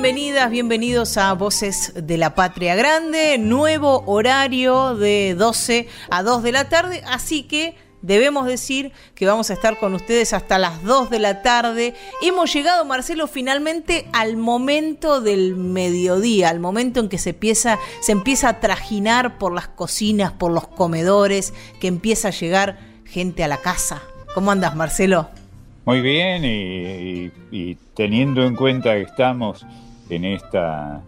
Bienvenidas, bienvenidos a Voces de la Patria Grande, nuevo horario de 12 a 2 de la tarde, así que debemos decir que vamos a estar con ustedes hasta las 2 de la tarde. Hemos llegado, Marcelo, finalmente al momento del mediodía, al momento en que se empieza, se empieza a trajinar por las cocinas, por los comedores, que empieza a llegar gente a la casa. ¿Cómo andas, Marcelo? Muy bien, y, teniendo en cuenta que estamos en esta,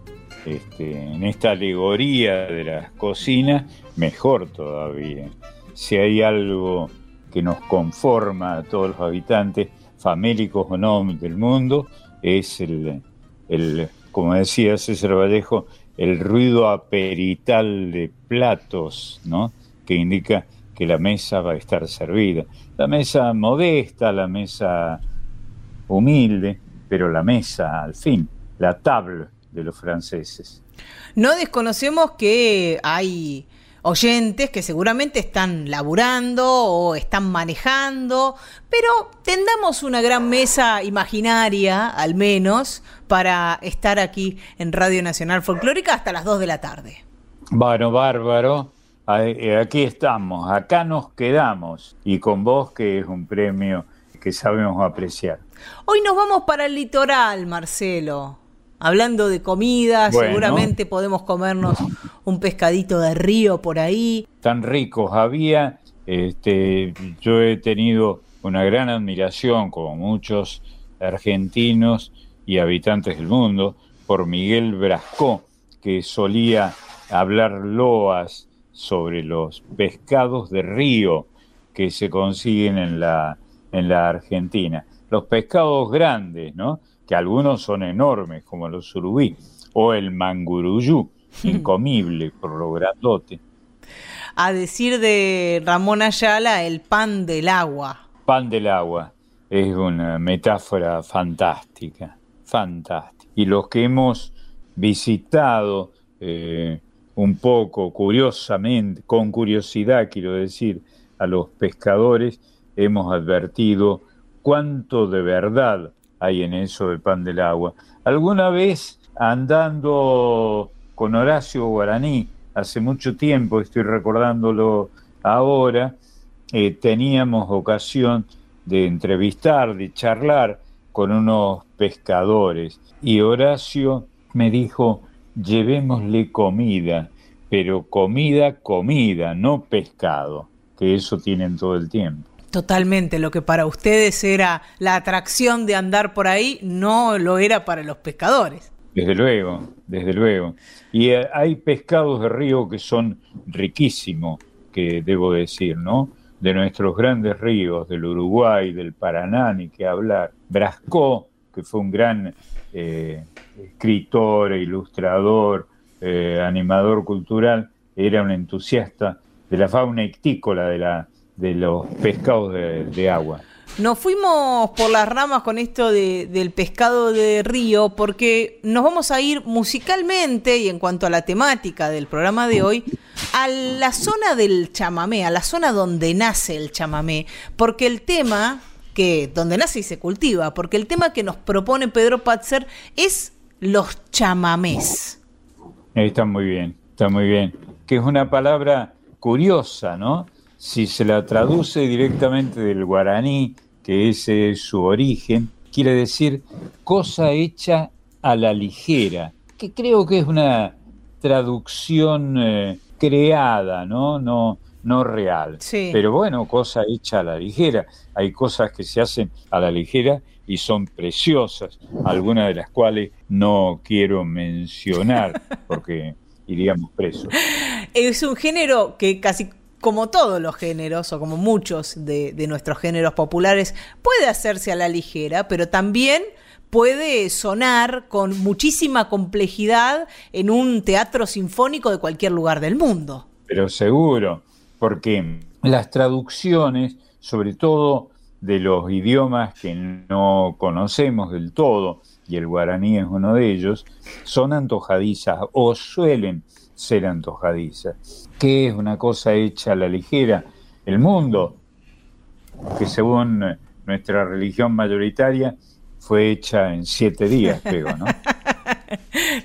este, en esta alegoría de las cocinas, mejor todavía. Si hay algo que nos conforma a todos los habitantes, famélicos o no del mundo, es el, el como decía César Vallejo, el ruido aperital de platos, ¿no? que indica que la mesa va a estar servida. La mesa modesta, la mesa humilde, pero la mesa al fin, la table de los franceses. No desconocemos que hay oyentes que seguramente están laburando o están manejando, pero tendamos una gran mesa imaginaria, al menos, para estar aquí en Radio Nacional Folclórica hasta las 2 de la tarde. Bueno, bárbaro. Eh, aquí estamos, acá nos quedamos y con vos que es un premio que sabemos apreciar. Hoy nos vamos para el litoral, Marcelo. Hablando de comida, seguramente podemos comernos un pescadito de río por ahí. Tan ricos había, este, yo he tenido una gran admiración, como muchos argentinos y habitantes del mundo, por Miguel Brasco, que solía hablar loas sobre los pescados de río que se consiguen en la, en la Argentina. Los pescados grandes, ¿no? Que algunos son enormes, como los surubí, o el manguruyú, incomible por lo grandote. A decir de Ramón Ayala, el pan del agua. Pan del agua es una metáfora fantástica, fantástica. Y los que hemos visitado eh, un poco curiosamente, con curiosidad quiero decir, a los pescadores, hemos advertido cuánto de verdad hay en eso del pan del agua. Alguna vez andando con Horacio Guaraní, hace mucho tiempo, estoy recordándolo ahora, eh, teníamos ocasión de entrevistar, de charlar con unos pescadores y Horacio me dijo, llevémosle comida, pero comida, comida, no pescado, que eso tienen todo el tiempo. Totalmente, lo que para ustedes era la atracción de andar por ahí, no lo era para los pescadores. Desde luego, desde luego. Y eh, hay pescados de río que son riquísimos, que debo decir, ¿no? De nuestros grandes ríos, del Uruguay, del Paraná, ni que hablar. Brasco, que fue un gran eh, escritor, e ilustrador, eh, animador cultural, era un entusiasta de la fauna ictícola, de, la, de los pescados de, agua. Nos fuimos por las ramas con esto del pescado de río porque nos vamos a ir musicalmente y en cuanto a la temática del programa de hoy a la zona del chamamé, a la zona donde nace el chamamé, porque el tema que donde nace y se cultiva, porque el tema que nos propone Pedro Patzer es los chamamés. Está muy bien, está muy bien. Que es una palabra curiosa, ¿no? Si se la traduce directamente del guaraní, que ese es su origen, quiere decir cosa hecha a la ligera, que creo que es una traducción eh, creada, ¿no? No, no real. Pero bueno, cosa hecha a la ligera. Hay cosas que se hacen a la ligera y son preciosas, algunas de las cuales no quiero mencionar porque iríamos presos. Es un género que casi como todos los géneros, o como muchos de, de, nuestros géneros populares, puede hacerse a la ligera, pero también puede sonar con muchísima complejidad en un teatro sinfónico de cualquier lugar del mundo. Pero seguro, porque las traducciones, sobre todo de los idiomas que no conocemos del todo, y el guaraní es uno de ellos, son antojadizas o suelen ser antojadizas. ¿Qué es una cosa hecha a la ligera? El mundo, que según nuestra religión mayoritaria fue hecha en siete días, creo, ¿no?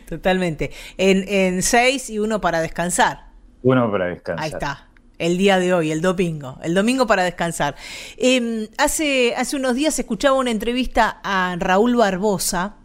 Totalmente. En, en seis y uno para descansar. Uno para descansar. Ahí está el día de hoy, el domingo, el domingo para descansar. Em, hace, hace unos días escuchaba una entrevista a Raúl Barbosa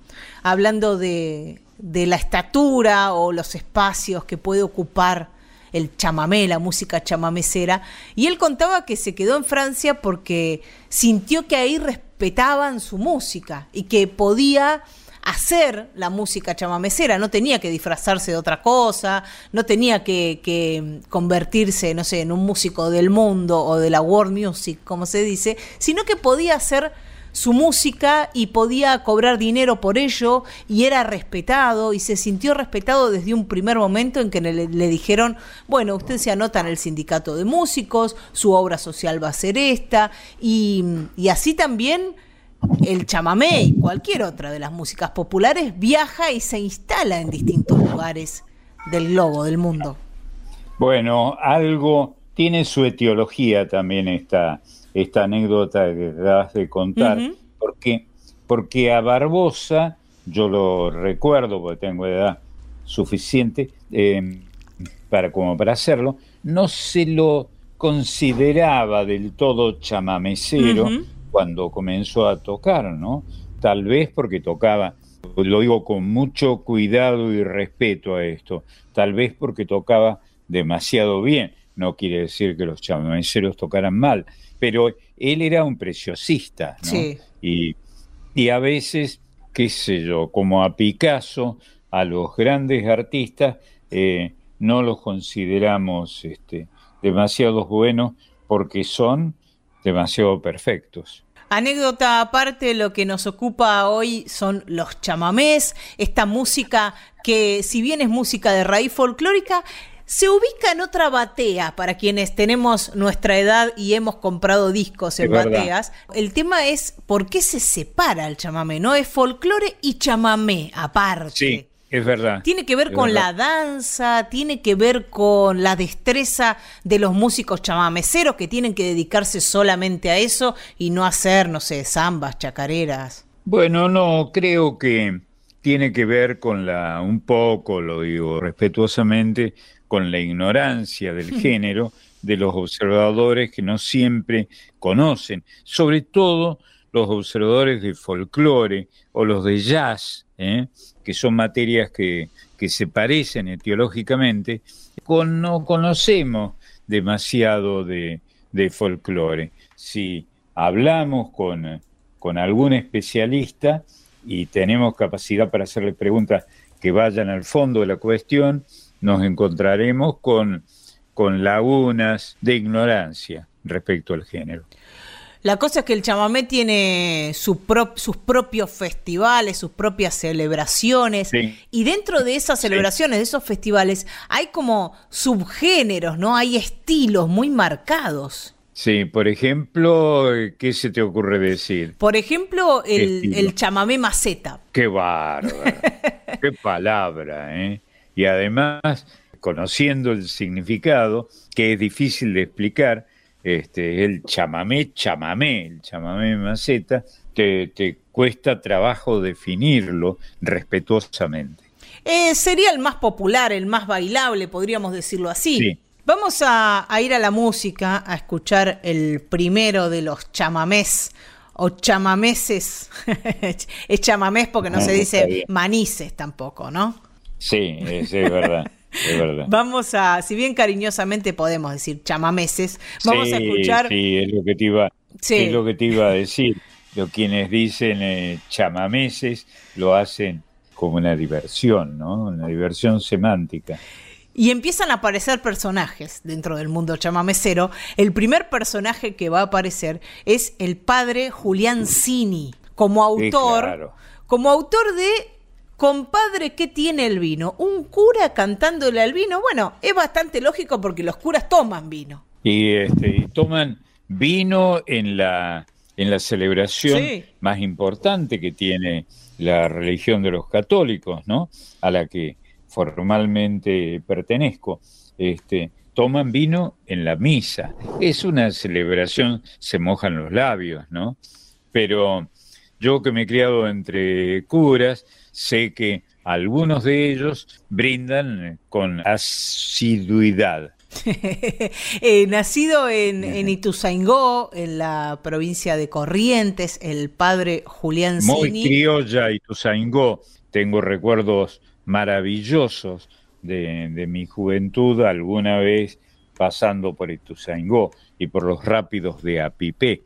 hablando de, de la estatura o los espacios que puede ocupar el chamamé, la música chamamecera, y él contaba que se quedó en Francia porque sintió que ahí respetaban su música y que podía hacer la música chamamecera, no tenía que disfrazarse de otra cosa, no tenía que, convertirse, no sé, en un músico del mundo o de la world music, como se dice, sino que podía hacer su música y podía cobrar dinero por ello y era respetado y se sintió respetado desde un primer momento en que le, dijeron, bueno, usted se anota en el sindicato de músicos, su obra social va a ser esta y, y así también el chamamé y cualquier otra de las músicas populares viaja y se instala en distintos lugares del globo, del mundo. Bueno, algo tiene su etiología también esta, esta anécdota que acabas de contar, porque, porque a Barbosa, yo lo recuerdo porque tengo edad suficiente em, para, como para hacerlo, no se lo consideraba del todo chamamecero, cuando comenzó a tocar, ¿no? Tal vez porque tocaba, lo digo con mucho cuidado y respeto a esto, tal vez porque tocaba demasiado bien, no quiere decir que los chamameceros tocaran mal, pero él era un preciosista, ¿no? Sí. Y, y a veces, qué sé yo, como a Picasso, a los grandes artistas, eh, no los consideramos este, demasiado buenos porque son demasiado perfectos. Anécdota aparte, lo que nos ocupa hoy son los chamamés, esta música que si bien es música de raíz folclórica, se ubica en otra batea para quienes tenemos nuestra edad y hemos comprado discos en bateas. El tema es por qué se separa el chamamé, ¿no? Es folclore y chamamé aparte. Sí. Es verdad. Tiene que ver con la danza, tiene que ver con la destreza de los músicos chamameceros que tienen que dedicarse solamente a eso y no hacer, no sé, zambas, chacareras. Bueno, no, creo que tiene que ver con la, un poco, lo digo respetuosamente, con la ignorancia del género de los observadores que no siempre conocen, sobre todo los observadores de folclore o los de jazz, ¿eh? que son materias que, se parecen etiológicamente, con, no conocemos demasiado de, de folclore. Si hablamos con, con algún especialista y tenemos capacidad para hacerle preguntas que vayan al fondo de la cuestión, nos encontraremos con, con lagunas de ignorancia respecto al género. La cosa es que el chamamé tiene sus propios festivales, sus propias celebraciones. Y dentro de esas celebraciones, de esos festivales, hay como subgéneros, ¿no? Hay estilos muy marcados. Sí, por ejemplo, ¿qué se te ocurre decir? Por ejemplo, el, chamamé maceta. Qué bárbaro, qué palabra, ¿eh? Y además, conociendo el significado, que es difícil de explicar, este, el chamamé, chamamé, el chamamé maceta, te, te cuesta trabajo definirlo respetuosamente. Eh, sería el más popular, el más bailable, podríamos decirlo así. Vamos a, ir a la música, a escuchar el primero de los chamamés o chamameses. es chamamés porque no, se dice manices tampoco, ¿no? Sí, es verdad. Vamos a, si bien cariñosamente podemos decir chamameses, vamos a escuchar. Sí, es lo que te iba, es lo que te iba a decir. Lo, quienes dicen eh, chamameses lo hacen como una diversión, ¿no? Una diversión semántica. y empiezan a aparecer personajes dentro del mundo chamamecero. El primer personaje que va a aparecer es el padre Julián Cini, como autor, como autor de Compadre, ¿qué tiene el vino? Un cura cantándole al vino. Bueno, es bastante lógico porque los curas toman vino. Y, este, toman vino en la, en la celebración más importante que tiene la religión de los católicos, ¿no? A la que formalmente pertenezco, este, toman vino en la misa. Es una celebración, se mojan los labios, ¿no? Pero yo que me he criado entre curas, sé que algunos de ellos brindan con asiduidad. Eh, nacido en, en, Ituzaingó, en la provincia de Corrientes, el padre Julián Cini. Muy criolla Ituzaingó. Tengo recuerdos maravillosos de, mi juventud alguna vez pasando por Ituzaingó y por los rápidos de Apipé.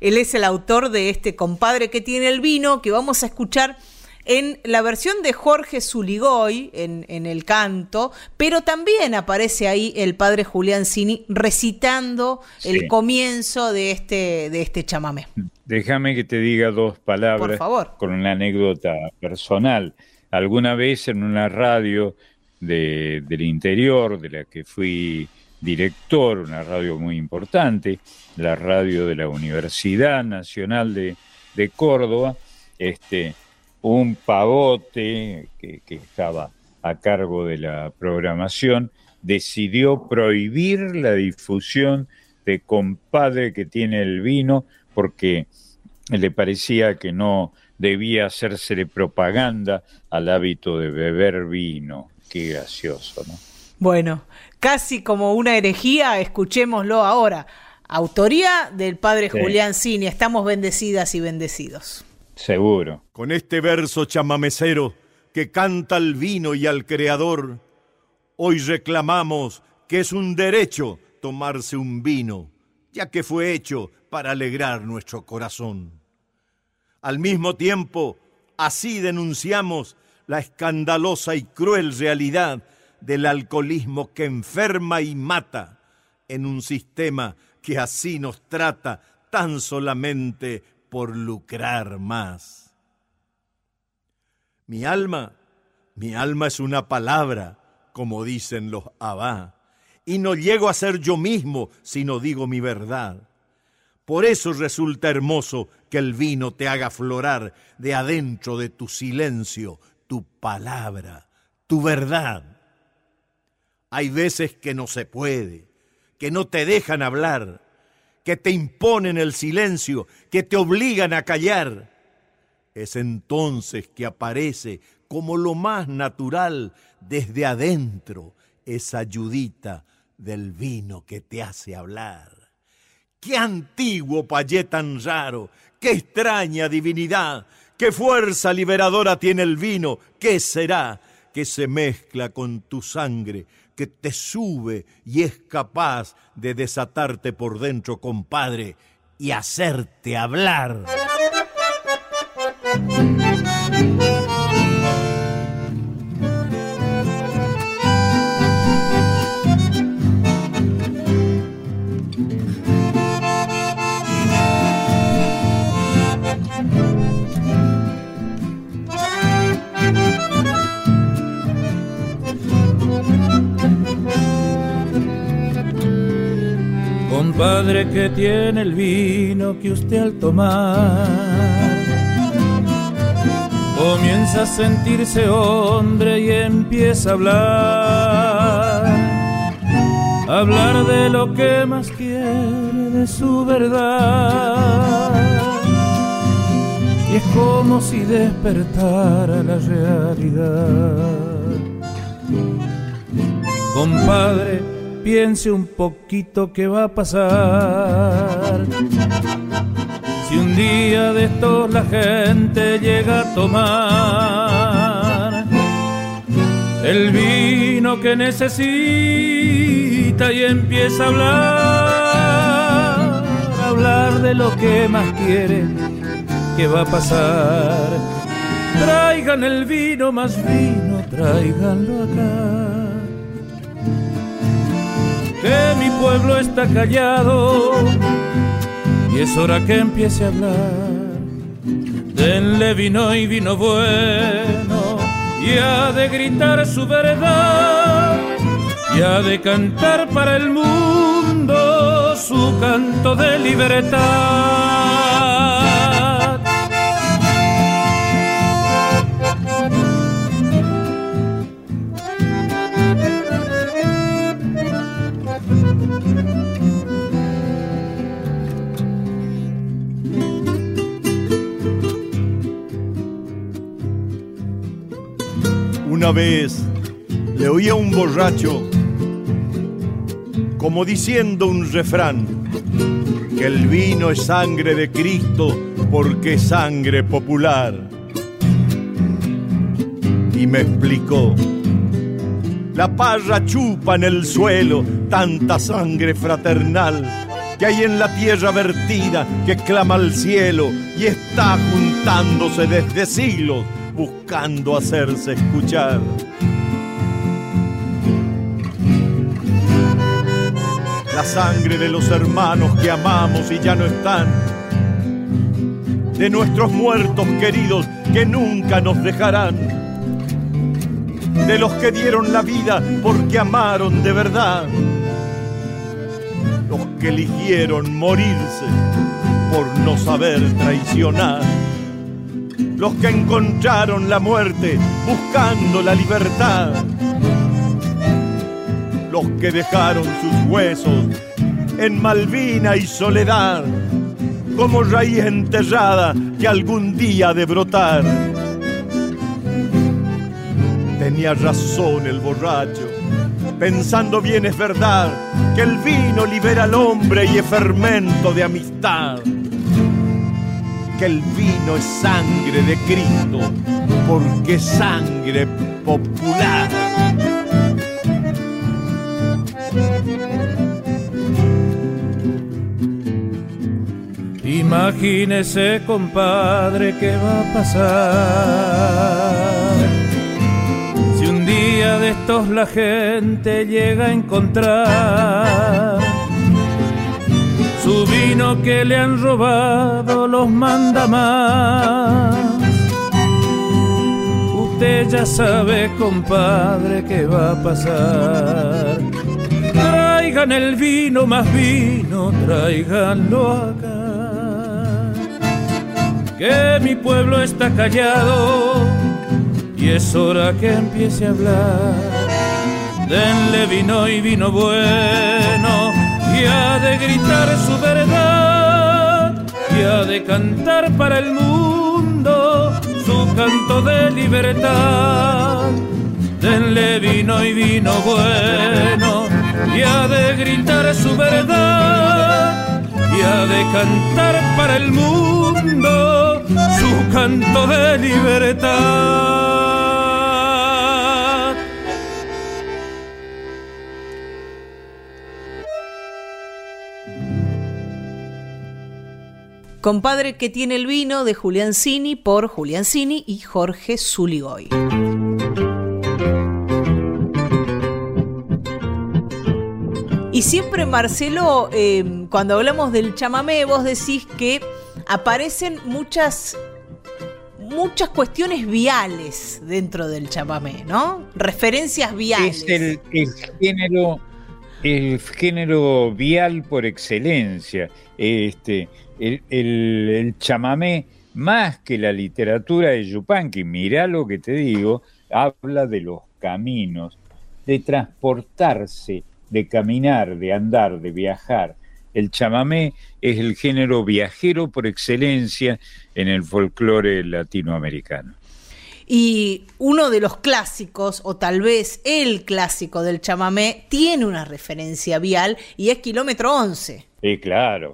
Él es el autor de este compadre que tiene el vino que vamos a escuchar en la versión de Jorge Zuligoy en, en, el canto, pero también aparece ahí el padre Julián Cini recitando el comienzo de este, de este chamamé. Déjame que te diga dos palabras con una anécdota personal. Alguna vez en una radio del interior, de la que fui director, una radio muy importante, la radio de la Universidad Nacional de, Córdoba, este, un pavote que, que estaba a cargo de la programación, decidió prohibir la difusión de compadre que tiene el vino porque le parecía que no debía hacérsele propaganda al hábito de beber vino. Qué gracioso, ¿no? Bueno, casi como una herejía, escuchémoslo ahora. Autoría del padre Julián Cini, estamos bendecidas y bendecidos. Seguro. Con este verso chamamecero que canta al vino y al creador, hoy reclamamos que es un derecho tomarse un vino, ya que fue hecho para alegrar nuestro corazón. Al mismo tiempo, así denunciamos la escandalosa y cruel realidad del alcoholismo que enferma y mata en un sistema que así nos trata tan solamente por lucrar más. Mi alma, mi alma es una palabra, como dicen los abá, y no llego a ser yo mismo si no digo mi verdad. Por eso resulta hermoso que el vino te haga florar de adentro de tu silencio, tu palabra, tu verdad. Hay veces que no se puede, que no te dejan hablar, que te imponen el silencio, que te obligan a callar. Es entonces que aparece como lo más natural desde adentro esa ayudita del vino que te hace hablar. Qué antiguo payé tan raro, qué extraña divinidad, qué fuerza liberadora tiene el vino, qué será que se mezcla con tu sangre, que te sube y es capaz de desatarte por dentro, compadre, y hacerte hablar. Padre que tiene el vino que usted al tomar comienza a sentirse hombre y empieza a hablar, hablar de lo que más quiere, de su verdad. Y es como si despertara la realidad. Compadre, piense un poquito qué va a pasar. Si un día de estos la gente llega a tomar el vino que necesita y empieza a hablar, a hablar de lo que más quiere, qué va a pasar. Traigan el vino más vino, tráiganlo acá que mi pueblo está callado y es hora que empiece a hablar. Denle vino y vino bueno y ha de gritar su verdad y ha de cantar para el mundo su canto de libertad. Vez le oí a un borracho como diciendo un refrán, que el vino es sangre de Cristo porque es sangre popular. Y me explicó, la parra chupa en el suelo tanta sangre fraternal que hay en la tierra vertida que clama al cielo y está juntándose desde siglos buscando hacerse escuchar. La sangre de los hermanos que amamos y ya no están, de nuestros muertos queridos que nunca nos dejarán, de los que dieron la vida porque amaron de verdad, los que eligieron morirse por no saber traicionar los que encontraron la muerte buscando la libertad, los que dejaron sus huesos en Malvina y soledad, como raíz enterrada que algún día de brotar. Tenía razón el borracho, pensando bien es verdad que el vino libera al hombre y es fermento de amistad el vino es sangre de Cristo, porque sangre popular. Imagínese, compadre, qué va a pasar. Si un día de estos la gente llega a encontrar su vino que le han robado los manda más. Usted ya sabe, compadre, qué va a pasar. Traigan el vino, más vino, traiganlo acá. Que mi pueblo está callado y es hora que empiece a hablar. Denle vino y vino bueno y ha de gritar su verdad y ha de cantar para el mundo su canto de libertad. Denle vino y vino bueno y ha de gritar su verdad y ha de cantar para el mundo su canto de libertad. Compadre que tiene el vino de Julián Cini por Julián Cini y Jorge Zuligoy. Y siempre, Marcelo, em, cuando hablamos del chamamé, vos decís que aparecen muchas muchas cuestiones viales dentro del chamamé, ¿no? Referencias viales. Es el, el género el género vial por excelencia. Este, el, chamamé, más que la literatura de Yupanqui, mirá lo que te digo, habla de los caminos, de transportarse, de caminar, de andar, de viajar. El chamamé es el género viajero por excelencia en el folclore latinoamericano. Y uno de los clásicos, o tal vez el clásico del chamamé, tiene una referencia vial y es kilómetro 11. Sí, claro,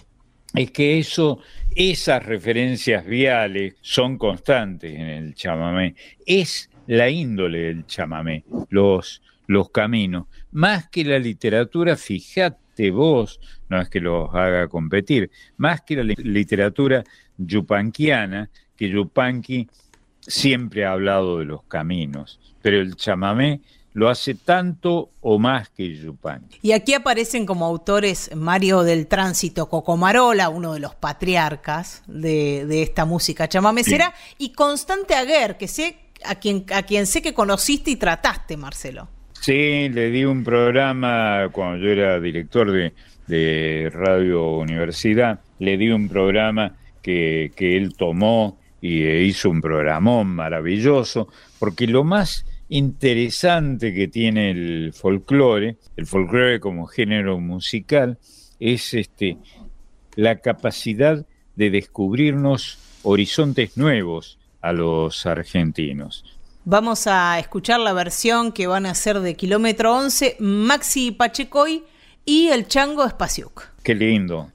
es que eso, esas referencias viales son constantes en el chamamé. Es la índole del chamamé, los, los caminos. Más que la literatura, fíjate vos, no es que los haga competir, más que la literatura yupanquiana, que Yupanqui siempre ha hablado de los caminos, pero el chamamé lo hace tanto o más que Yupanqui. Y aquí aparecen como autores Mario del Tránsito Cocomarola, uno de los patriarcas de, esta música chamamecera, y Constante Aguer, que sé a quien, a quien sé que conociste y trataste, Marcelo. Sí, le di un programa cuando yo era director de, de Radio Universidad, le di un programa que, que él tomó y hizo un programón maravilloso, porque lo más interesante que tiene el folclore, el folclore como género musical, es este, la capacidad de descubrirnos horizontes nuevos a los argentinos. Vamos a escuchar la versión que van a hacer de Kilómetro 11, Maxi Pachecoy y el Chango Espaciuc. Qué lindo.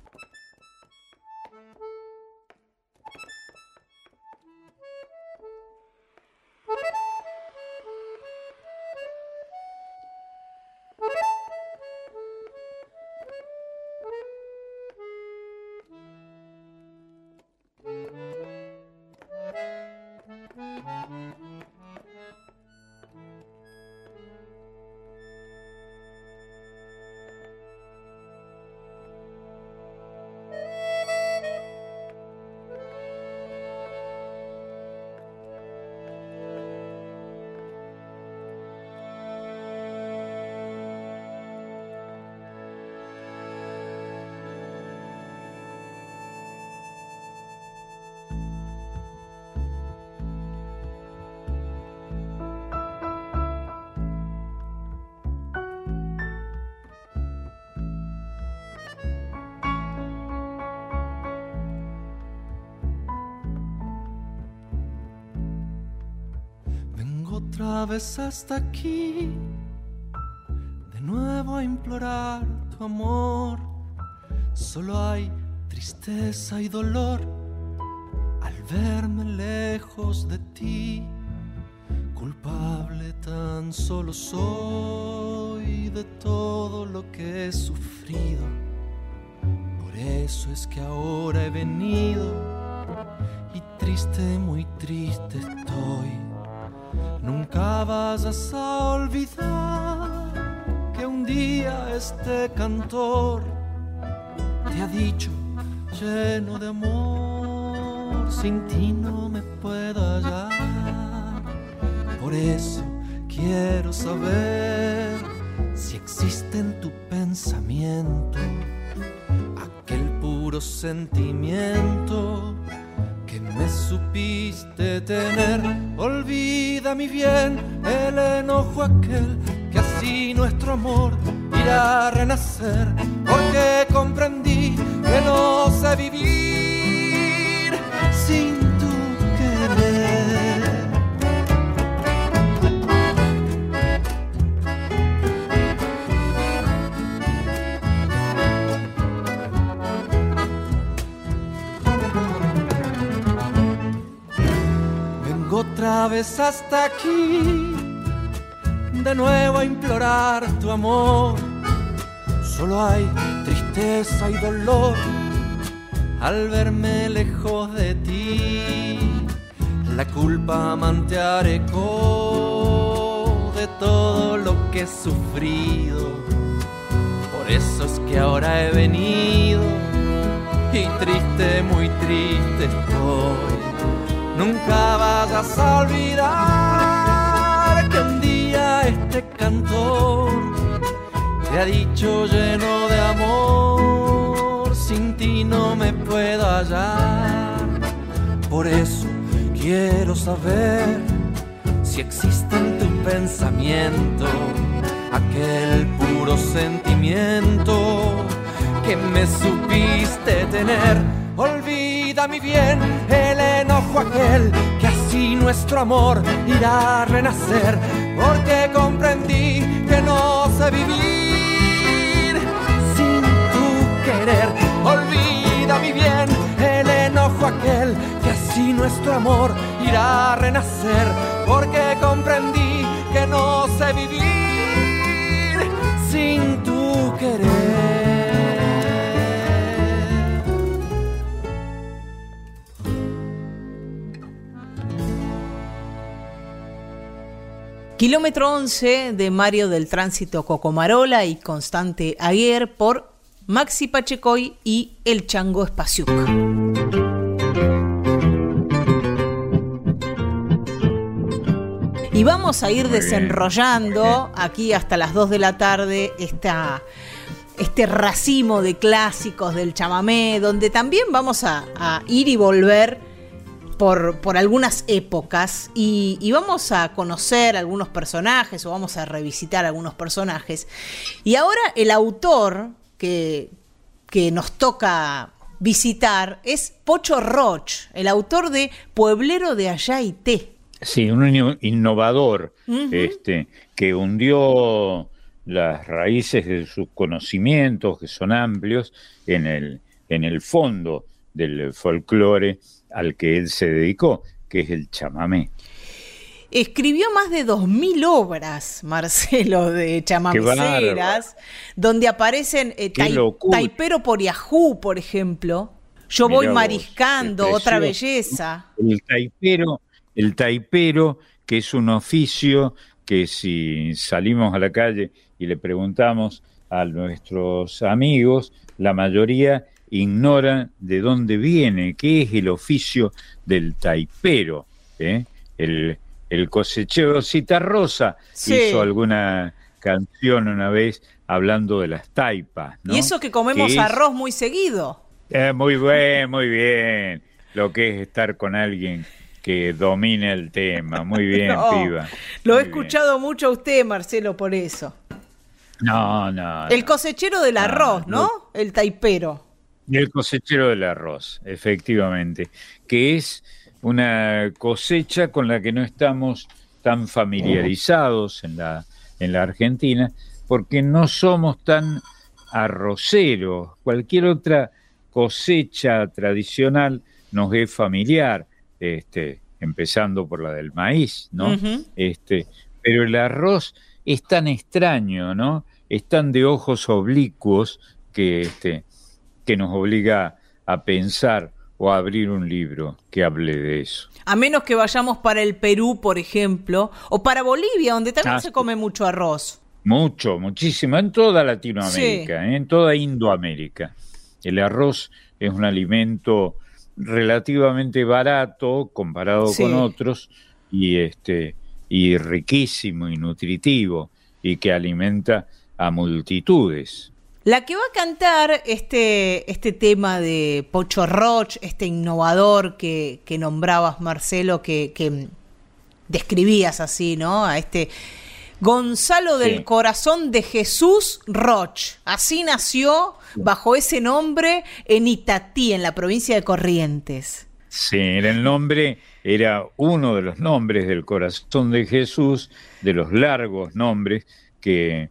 Otra vez hasta aquí, de nuevo a implorar tu amor. Solo hay tristeza y dolor al verme lejos de ti. Culpable tan solo soy de todo lo que he sufrido. Por eso es que ahora he venido cantor te ha dicho lleno de amor, sin ti de todo lo que he sufrido. Por eso es que ahora he venido y triste, muy triste estoy Nunca vayas a olvidar que un día este cantor te ha dicho lleno de amor, sin ti no me puedo hallar. Por eso quiero saber pensamiento aquel puro sentimiento que me supiste tener. Olvida mi bien el enojo aquel que así nuestro amor irá a renacer. Porque comprendí que no sé vivir sin tu querer. Olvida mi bien el enojo aquel que así nuestro amor irá a renacer. No sé vivir sin tu querer. Kilómetro 11 de Mario del Tránsito Cocomarola y Constante Aguer por Maxi Pachecoy y El Chango Espaciuc. Y vamos a ir desenrollando aquí hasta las 2 de la tarde esta, este racimo de clásicos del chamamé, donde también vamos a, a ir y volver por, por algunas épocas y, y, vamos a conocer algunos personajes o vamos a revisitar algunos personajes. Y ahora el autor que, que nos toca visitar es Pocho Roch, el autor de Pueblero de Allá y Té. Sí, un innovador uh -huh. este, que hundió las raíces de sus conocimientos, que son amplios, en el, en el fondo del folclore al que él se dedicó, que es el chamamé. Escribió más de 2.000 obras, Marcelo, de chamameceras, donde aparecen eh, tai, Taipero por Yahoo, por ejemplo. Yo Mirá voy mariscando, vos, otra belleza. El taipero, el taipero, que es un oficio que si salimos a la calle y le preguntamos a nuestros amigos, la mayoría ignora de dónde viene, qué es el oficio del taipero. ¿eh? El, el cosechero Citarrosa sí. hizo alguna canción una vez hablando de las taipas. ¿no? Y eso que comemos que arroz muy seguido. Eh, muy bien, muy bien. Lo que es estar con alguien que domine el tema. Muy bien, no, piba. Lo muy he escuchado bien. mucho a usted, Marcelo, por eso. No, no. El cosechero del arroz, ¿no? no? El taipero. El cosechero del arroz, efectivamente, que es una cosecha con la que no estamos tan familiarizados en la, en la Argentina, porque no somos tan arroceros. Cualquier otra cosecha tradicional nos es familiar, este, empezando por la del maíz, ¿no? Uh -huh. este, pero el arroz es tan extraño, ¿no? Es tan de ojos oblicuos que, este, que nos obliga a pensar o a abrir un libro que hable de eso. A menos que vayamos para el Perú, por ejemplo, o para Bolivia, donde también ah, se come mucho arroz. Mucho, muchísimo, en toda Latinoamérica, sí. ¿eh? en toda Indoamérica. El arroz es un alimento relativamente barato comparado sí. con otros y este y riquísimo y nutritivo y que alimenta a multitudes. La que va a cantar este, este tema de Pocho Roch, este innovador que, que nombrabas, Marcelo, que, que, describías así, ¿no? A este Gonzalo sí. del Corazón de Jesús Roch. Así nació bajo ese nombre en Itatí, en la provincia de Corrientes. Sí, era el nombre, era uno de los nombres del corazón de Jesús, de los largos nombres que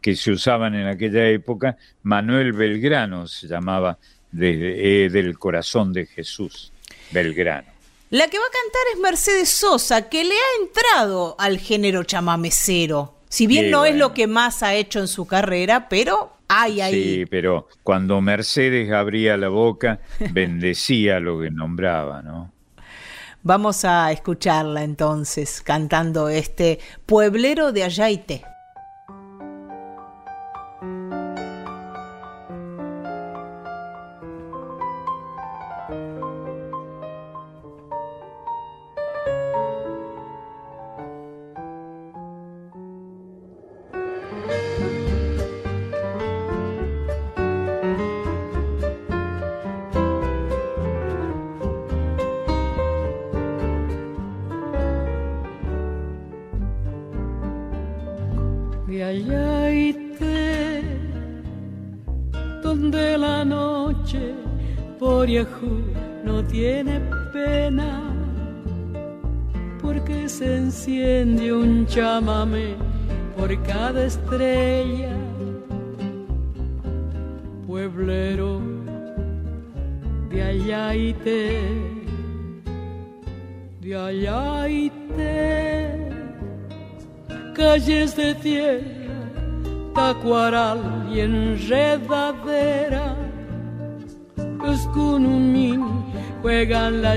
que se usaban en aquella época, Manuel Belgrano se llamaba de, eh, del corazón de Jesús, Belgrano. La que va a cantar es Mercedes Sosa, que le ha entrado al género chamamecero. Si bien sí, no bueno. es lo que más ha hecho en su carrera, pero hay ahí. Sí, pero cuando Mercedes abría la boca, bendecía lo que nombraba, ¿no? Vamos a escucharla entonces, cantando este Pueblero de Ayaite.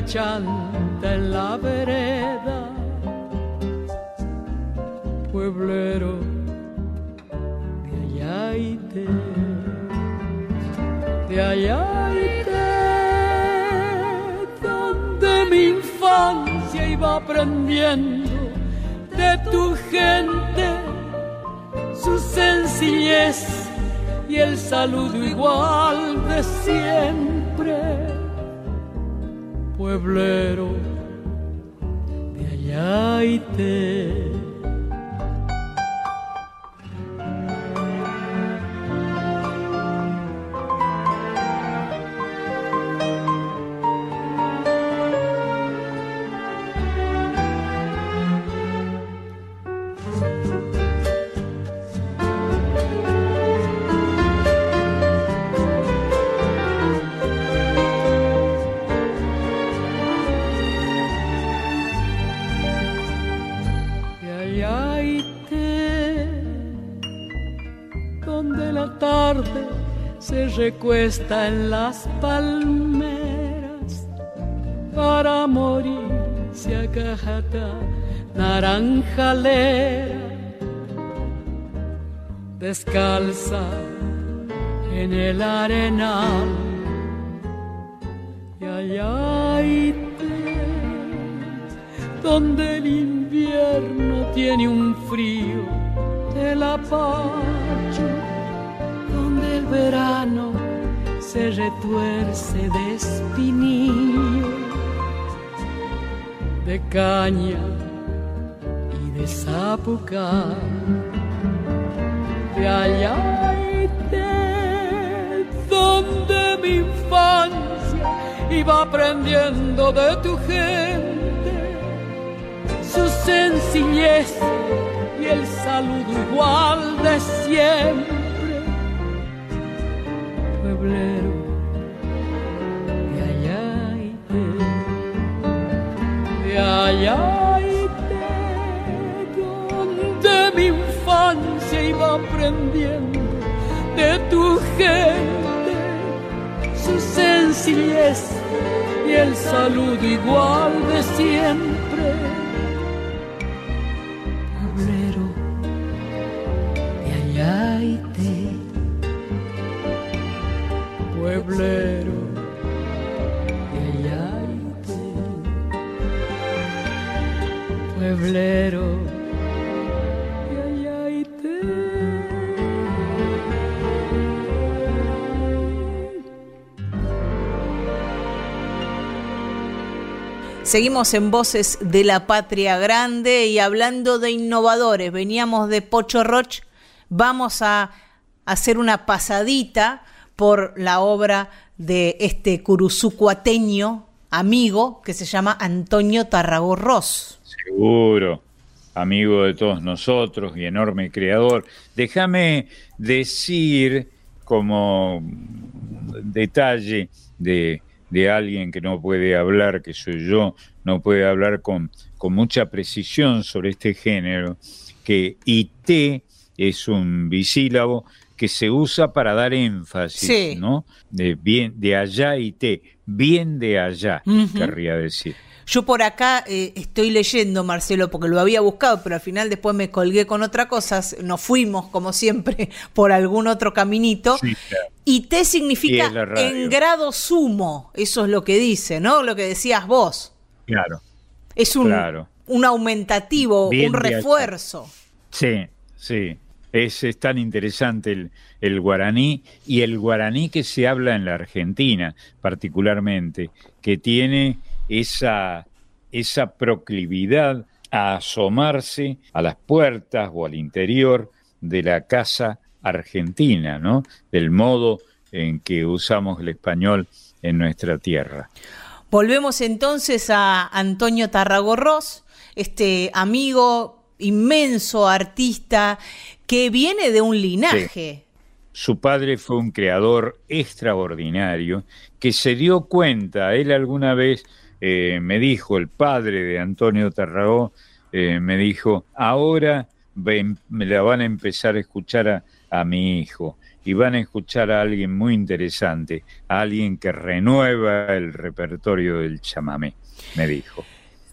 Chanta en la vereda. pueblero de Ayaite, de Ayaite, donde mi infancia iba aprendiendo de tu gente su sencillez y el saludo igual de siempre, recuesta en las palmeras para morirse a cajata naranjalera descalza en el arenal. Y allá donde el invierno tiene un frío de la pacho donde el verano se retuerce de espinillo, de caña y de zapucar, de de donde mi infancia iba aprendiendo de tu gente su sencillez y el saludo igual de siempre de Ayaite, de Ayaite, donde mi infancia iba aprendiendo de tu gente su sencillez y el saludo igual de siempre. Seguimos en Voces de la Patria Grande y hablando de innovadores, veníamos de Pocho Roch, vamos a hacer una pasadita por la obra de este curuzucuateño amigo que se llama Antonio Tarragorros. Seguro, amigo de todos nosotros y enorme creador. Déjame decir como detalle de, alguien que no puede hablar, que soy yo, no puede hablar con, con mucha precisión sobre este género, que IT es un bisílabo que se usa para dar énfasis, ¿no? De bien de allá te, bien de allá, querría decir. Yo por acá eh, estoy leyendo, Marcelo, porque lo había buscado, pero al final después me colgué con otra cosa. Nos fuimos, como siempre, por algún otro caminito. Y T significa en grado sumo. Eso es lo que dice, ¿no? Lo que decías vos. Claro. Es un, un aumentativo, un refuerzo. Sí, sí. Es, tan interesante el, guaraní y el guaraní que se habla en la Argentina particularmente, que tiene esa, esa proclividad a asomarse a las puertas o al interior de la casa argentina, ¿no? Del modo en que usamos el español en nuestra tierra. Volvemos entonces a Antonio Tarragorros, este amigo inmenso artista que viene de un linaje. Su padre fue un creador extraordinario que se dio cuenta, él alguna vez eh, me dijo, el padre de Antonio Tarragó, eh, me dijo, ahora me la van a empezar a escuchar a, a mi hijo y van a escuchar a alguien muy interesante, a alguien que renueva el repertorio del chamamé, me dijo.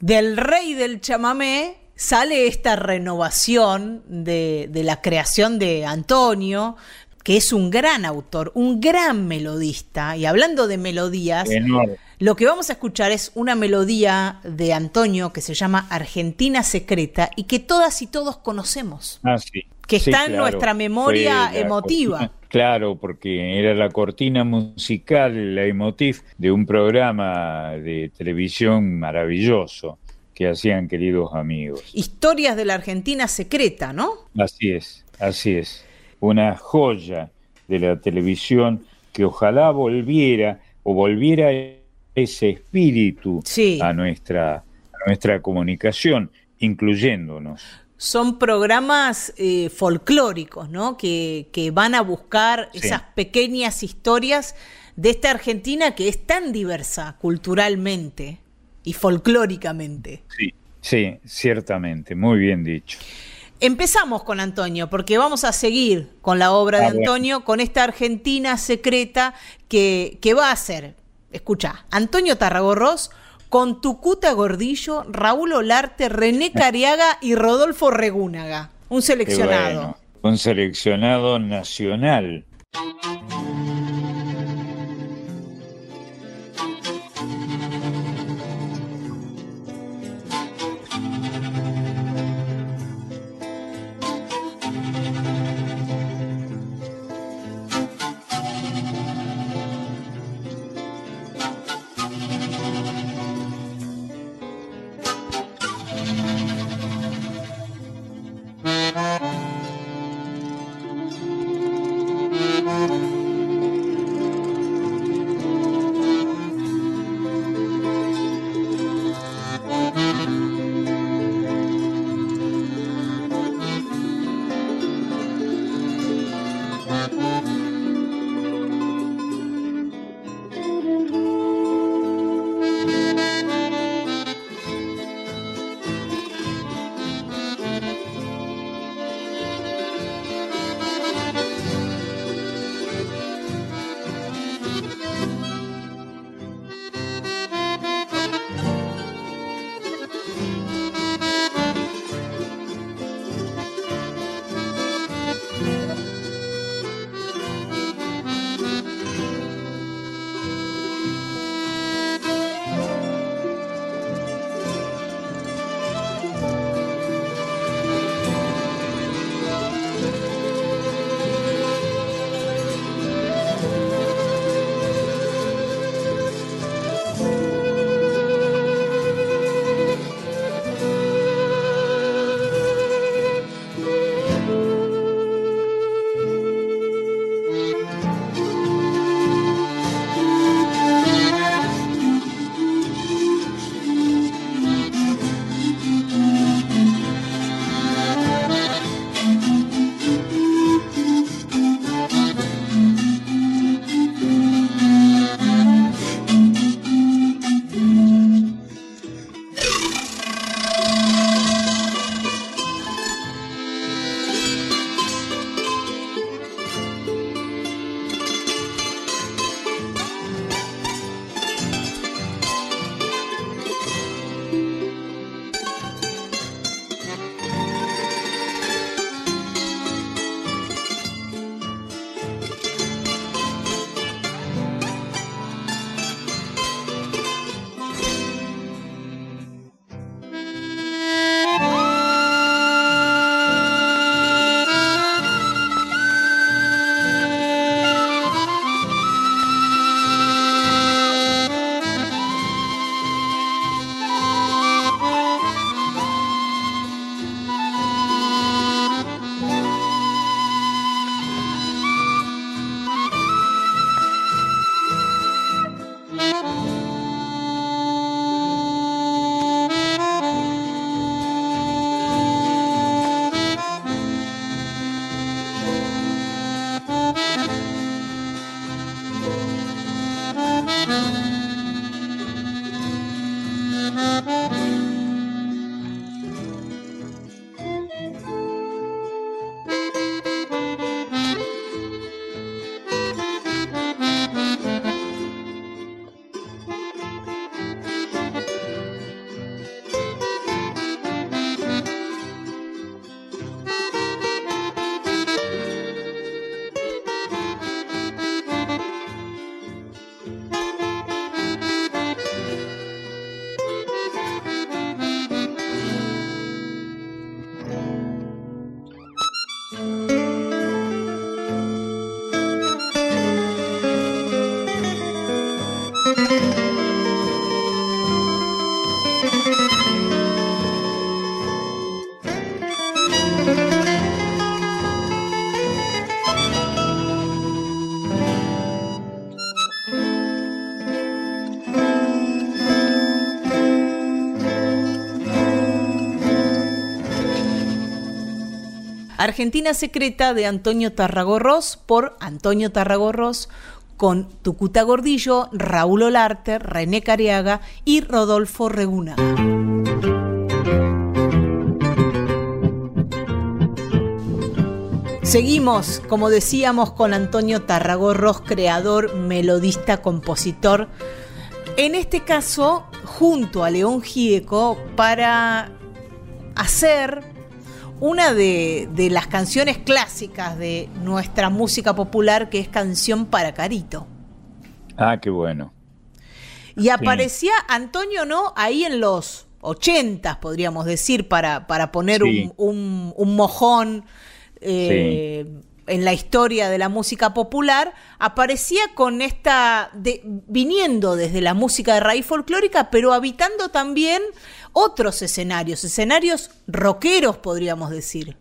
Del rey del chamamé sale esta renovación de, de la creación de Antonio, que es un gran autor, un gran melodista. Y hablando de melodías, Enorme. Lo que vamos a escuchar es una melodía de Antonio que se llama Argentina Secreta y que todas y todos conocemos. Ah, sí. Que Sí, está en nuestra memoria emotiva. cortina- claro, porque era la cortina musical, la emotiv, de un programa de televisión maravilloso que hacían queridos amigos. Historias de la Argentina Secreta, ¿no? Así es, así es. Una joya de la televisión que ojalá volviera o volviera ese espíritu Sí. a nuestra, a nuestra comunicación, incluyéndonos. Son programas eh, folclóricos, ¿no? Que, que van a buscar Sí. esas pequeñas historias de esta Argentina que es tan diversa culturalmente y folclóricamente. Sí, sí, ciertamente, muy bien dicho. Empezamos con Antonio, porque vamos a seguir con la obra de Ah, bueno. Antonio, con esta Argentina secreta que, que va a ser, escucha, Antonio Tarragorros con Tucuta Gordillo, Raúl Olarte, René Cariaga y Rodolfo Regúnaga. Un seleccionado. bueno, un seleccionado nacional. Argentina Secreta de Antonio Tarragorros por Antonio Tarragorros con Tucuta Gordillo, Raúl Olarte, René Cariaga y Rodolfo Reguna. Seguimos, como decíamos, con Antonio Tarragorros, creador, melodista, compositor. En este caso, junto a León Gieco, para hacer una de, las canciones clásicas de nuestra música popular, que es Canción para Carito. Ah, qué bueno. Y aparecía Antonio, ¿no? Ahí en los ochentas, podríamos decir, para, para poner un, mojón eh, en la historia de la música popular, aparecía con esta, de, viniendo desde la música de raíz folclórica, pero habitando también otros escenarios, escenarios rockeros, podríamos decir.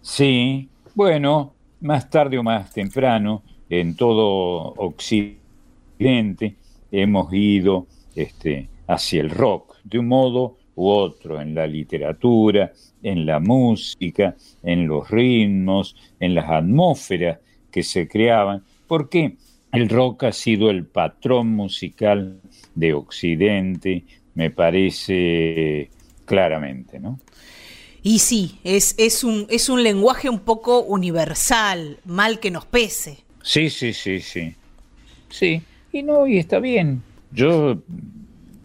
Sí, bueno, más tarde o más temprano, en todo Occidente, hemos ido este, hacia el rock, de un modo u otro, en la literatura, en la música, en los ritmos, en las atmósferas que se creaban, porque el rock ha sido el patrón musical de Occidente me parece claramente, ¿no? Y sí, es, es, un, es un lenguaje un poco universal, mal que nos pese. Sí, sí, sí, sí. Sí, y no, y está bien. Yo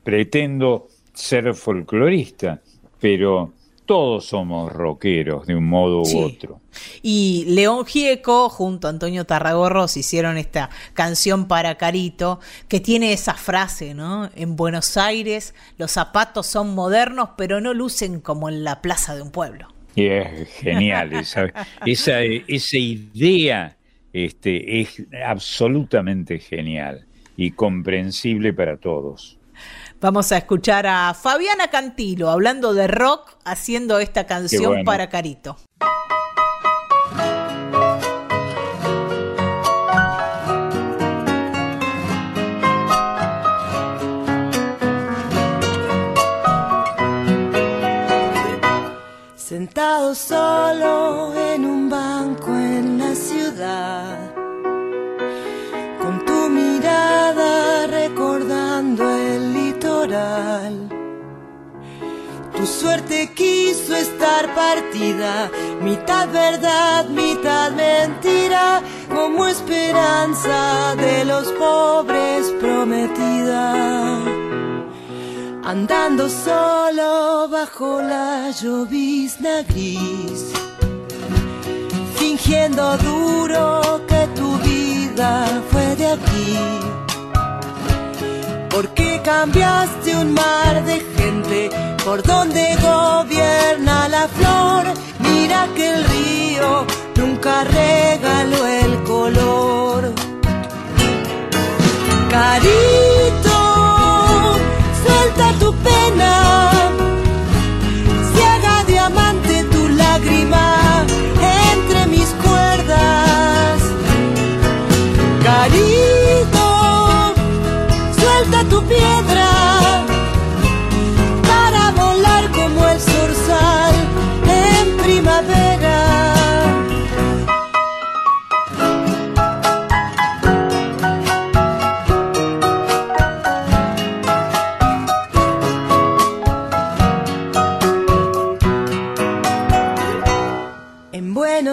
pretendo ser folclorista, pero todos somos rockeros de un modo u otro. Y León Gieco junto a Antonio Tarragorros hicieron esta canción para Carito que tiene esa frase, ¿no? En Buenos Aires los zapatos son modernos pero no lucen como en la plaza de un pueblo. Y es genial, esa, esa, esa idea este, es absolutamente genial y comprensible para todos. Vamos a escuchar a Fabiana Cantilo hablando de rock, haciendo esta canción para Carito. Solo en un banco en la ciudad, con tu mirada recordando el tu suerte quiso estar partida, mitad verdad, mitad mentira, como esperanza de los pobres prometida. Andando solo bajo la llovizna gris, fingiendo duro que tu vida fue de aquí ¿Por qué cambiaste un mar de gente por donde gobierna la flor? Mira que el río nunca regaló el color. Carito, penal.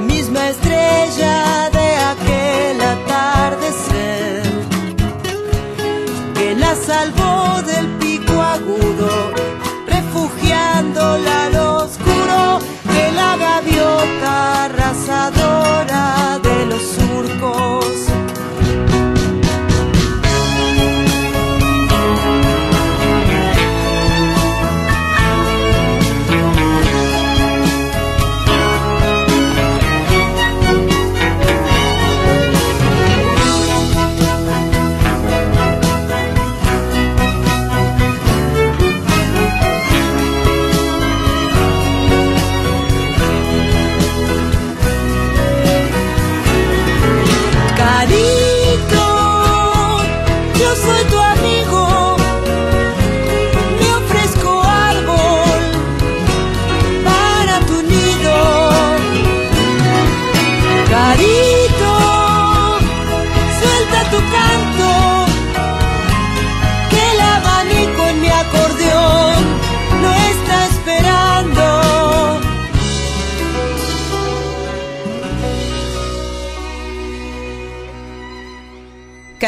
misma estrella de aquel atardecer que la salvó del pico agudo, refugiándola al oscuro de la gaviota arrasadora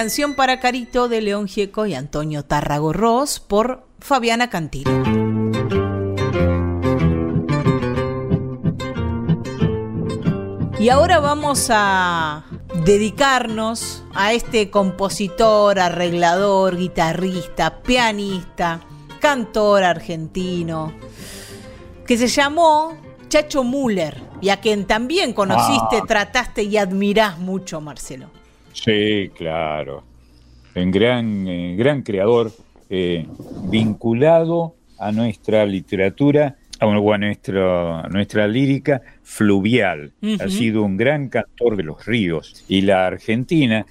Canción para Carito de León Gieco y Antonio Tarragorros por Fabiana Cantilo. Y ahora vamos a dedicarnos a este compositor, arreglador, guitarrista, pianista, cantor argentino, que se llamó Chacho Müller y a quien también conociste, trataste y admirás mucho, Marcelo. Sí, claro. Un gran, eh, gran creador eh, vinculado a nuestra literatura, a, o a nuestra, a nuestra lírica fluvial. Ha sido un gran cantor de los ríos. Y la Argentina,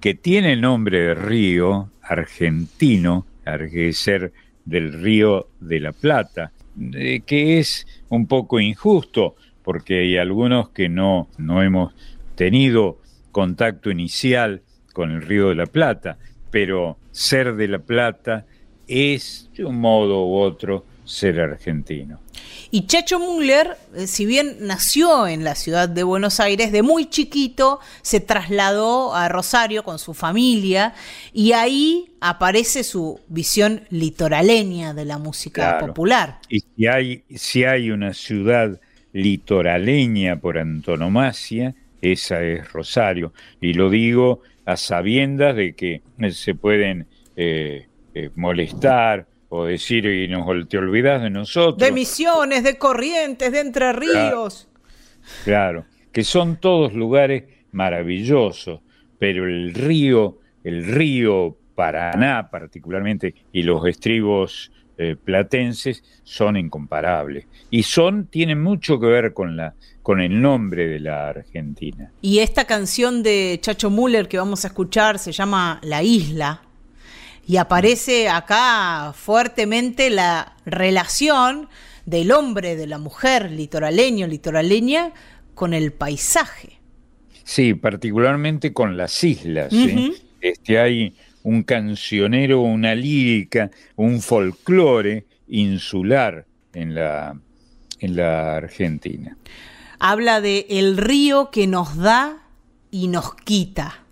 que tiene el nombre de río argentino, al ser del río de la Plata, eh, que es un poco injusto, porque hay algunos que no, no hemos tenido contacto inicial con el Río de la Plata, pero ser de la Plata es de un modo u otro ser argentino. Y Chacho Müller, eh, si bien nació en la ciudad de Buenos Aires, de muy chiquito se trasladó a Rosario con su familia y ahí aparece su visión litoraleña de la música Claro. popular. Y si hay, si hay una ciudad litoraleña por antonomasia, esa es Rosario. Y lo digo a sabiendas de que eh, se pueden eh, eh, molestar o decir, y nos, te olvidas de nosotros. De Misiones, de Corrientes, de Entre Ríos. Claro, que son todos lugares maravillosos, pero el río, el río Paraná particularmente y los estribos eh, platenses son incomparables y son tienen mucho que ver con la con el nombre de la Argentina. Y esta canción de Chacho Müller que vamos a escuchar se llama La Isla. Y aparece acá fuertemente la relación del hombre, de la mujer, litoraleño, litoraleña, con el paisaje. Sí, particularmente con las islas. ¿sí? Ujú. Este hay un cancionero, una lírica, un folclore insular en la en la Argentina. Habla de el río que nos da y nos quita.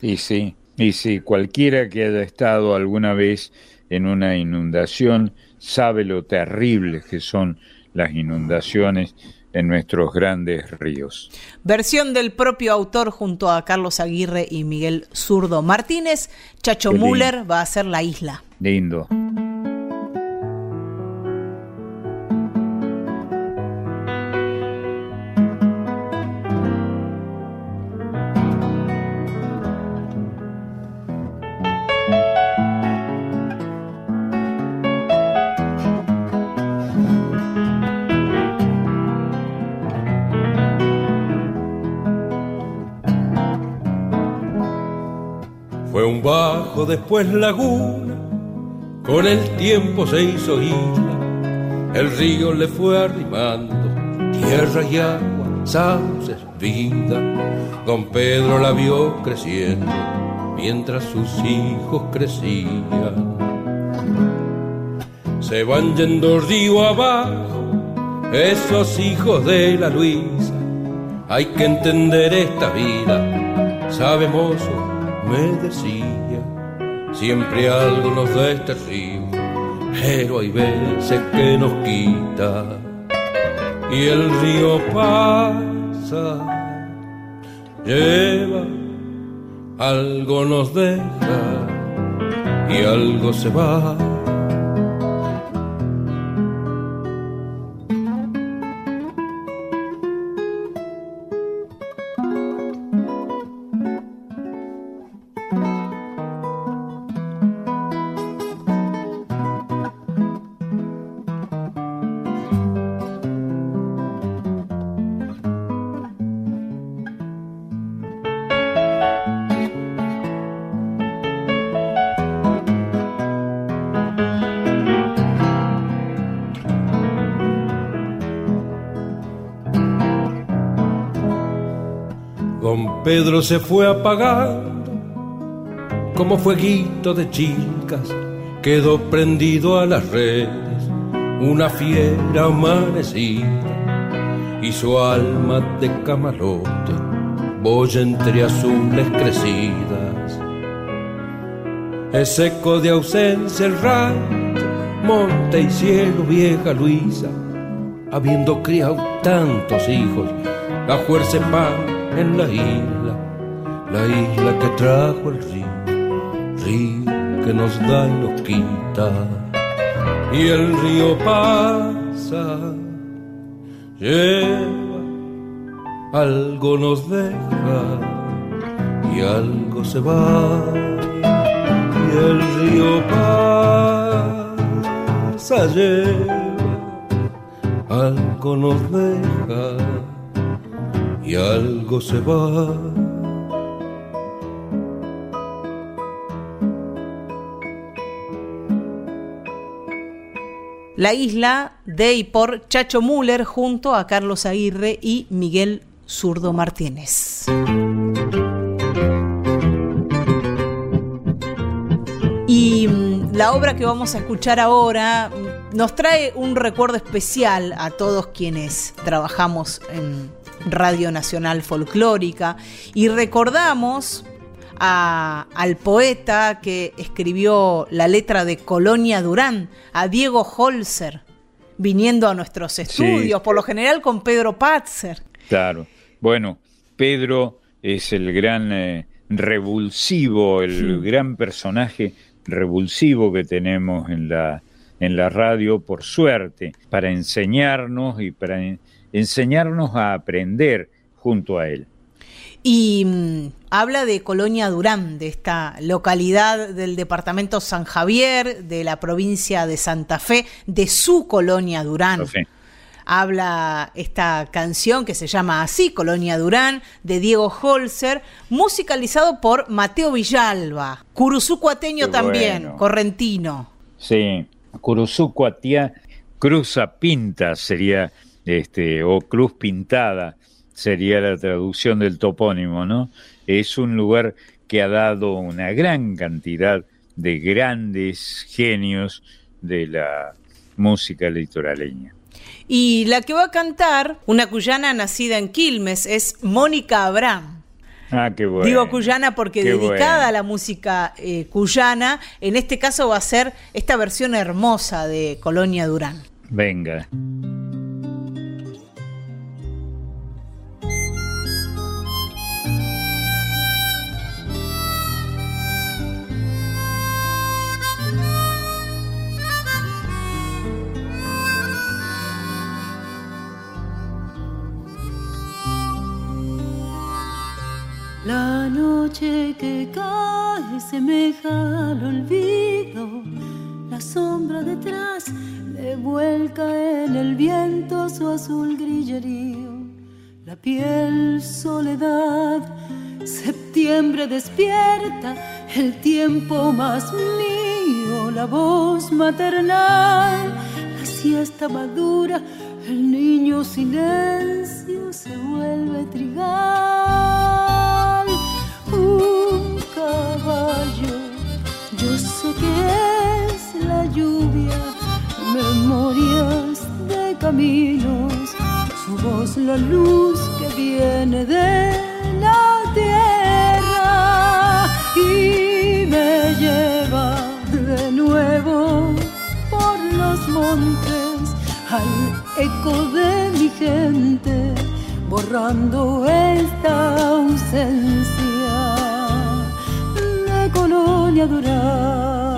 Y sí, y sí, cualquiera que haya estado alguna vez en una inundación sabe lo terribles que son las inundaciones en nuestros grandes ríos. Versión del propio autor junto a Carlos Aguirre y Miguel Zurdo Martínez. Chacho. Müller va a ser La Isla. Lindo. Fue un bajo, después laguna, con el tiempo se hizo isla, el río le fue arrimando, tierra y agua, sauces, vida. Don Pedro la vio creciendo, mientras sus hijos crecían. Se van yendo río abajo, esos hijos de la Luisa. Hay que entender esta vida, sabe mozo, me decía, siempre algo nos da este río, pero hay veces que nos quita. Y el río pasa, lleva, algo nos deja y algo se va. Pedro se fue apagando como fueguito de chicas, quedó prendido a las redes, una fiera amanecida y su alma de camarote, boya entre azules crecidas. es eco de ausencia el rancho, monte y cielo, vieja Luisa, habiendo criado tantos hijos, la fuerza pan en la isla, la isla que trajo el río, río que nos da y nos quita, y el río pasa, lleva, algo nos deja y algo se va el río pasa, lleva, algo nos deja y algo se va. La isla de y por Chacho Müller junto a Carlos Aguirre y Miguel Zurdo Martínez. Y mm, la obra que vamos a escuchar ahora mm, nos trae un recuerdo especial a todos quienes trabajamos en Radio Nacional Folclórica y recordamos al poeta que escribió la letra de Colonia Durán, a Diego Holzer, viniendo a nuestros estudios, por lo general con Pedro Patzer. Claro, bueno, Pedro es el gran eh, revulsivo, el gran personaje revulsivo que tenemos en la, en la radio, por suerte, para enseñarnos y para enseñarnos a aprender junto a él. Y mm, habla de Colonia Durán, de esta localidad del departamento San Javier, de la provincia de Santa Fe, de su Colonia Durán. Habla esta canción que se llama así, Colonia Durán, de Diego Holzer, musicalizado por Mateo Villalba, curuzú cuateño también, correntino. Sí, curuzú cuatía, cruza pinta sería, este, o cruz pintada sería la traducción del topónimo, ¿no? Es un lugar que ha dado una gran cantidad de grandes genios de la música litoraleña. Y la que va a cantar, una cuyana nacida en Quilmes, es Mónica Abraham. Ah, qué bueno. Digo cuyana porque dedicada a la música eh, cuyana, en este caso va a ser esta versión hermosa de Colonia Durán. Venga. La noche que cae semeja al olvido, la sombra detrás le vuelca en el viento su azul grillerío, la piel soledad, septiembre despierta, el tiempo más mío, la voz maternal, la siesta madura, el niño silencio se vuelve trigal un caballo. Yo sé que es la lluvia, memorias de caminos, su voz la luz que viene de la tierra y me lleva de nuevo por los montes al eco de mi gente borrando esta ausencia de Colonia Durán.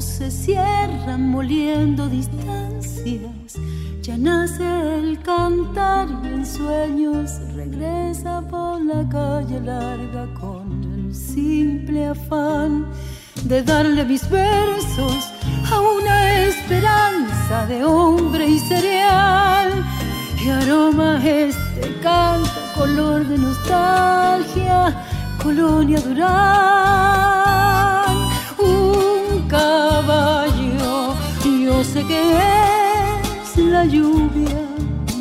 Se cierran moliendo distancias, ya nace el cantar y en sueños regresa por la calle larga con el simple afán de darle mis versos a una esperanza de hombre y cereal. Y aroma este canto color de nostalgia, Colonia Durán. Un caballo, yo sé que es la lluvia,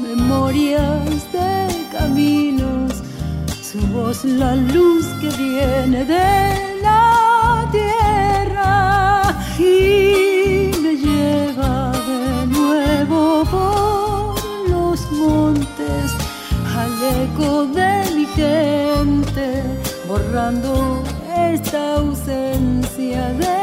memorias de caminos, su voz la luz que viene de la tierra y me lleva de nuevo por los montes al eco de mi gente, borrando esta ausencia de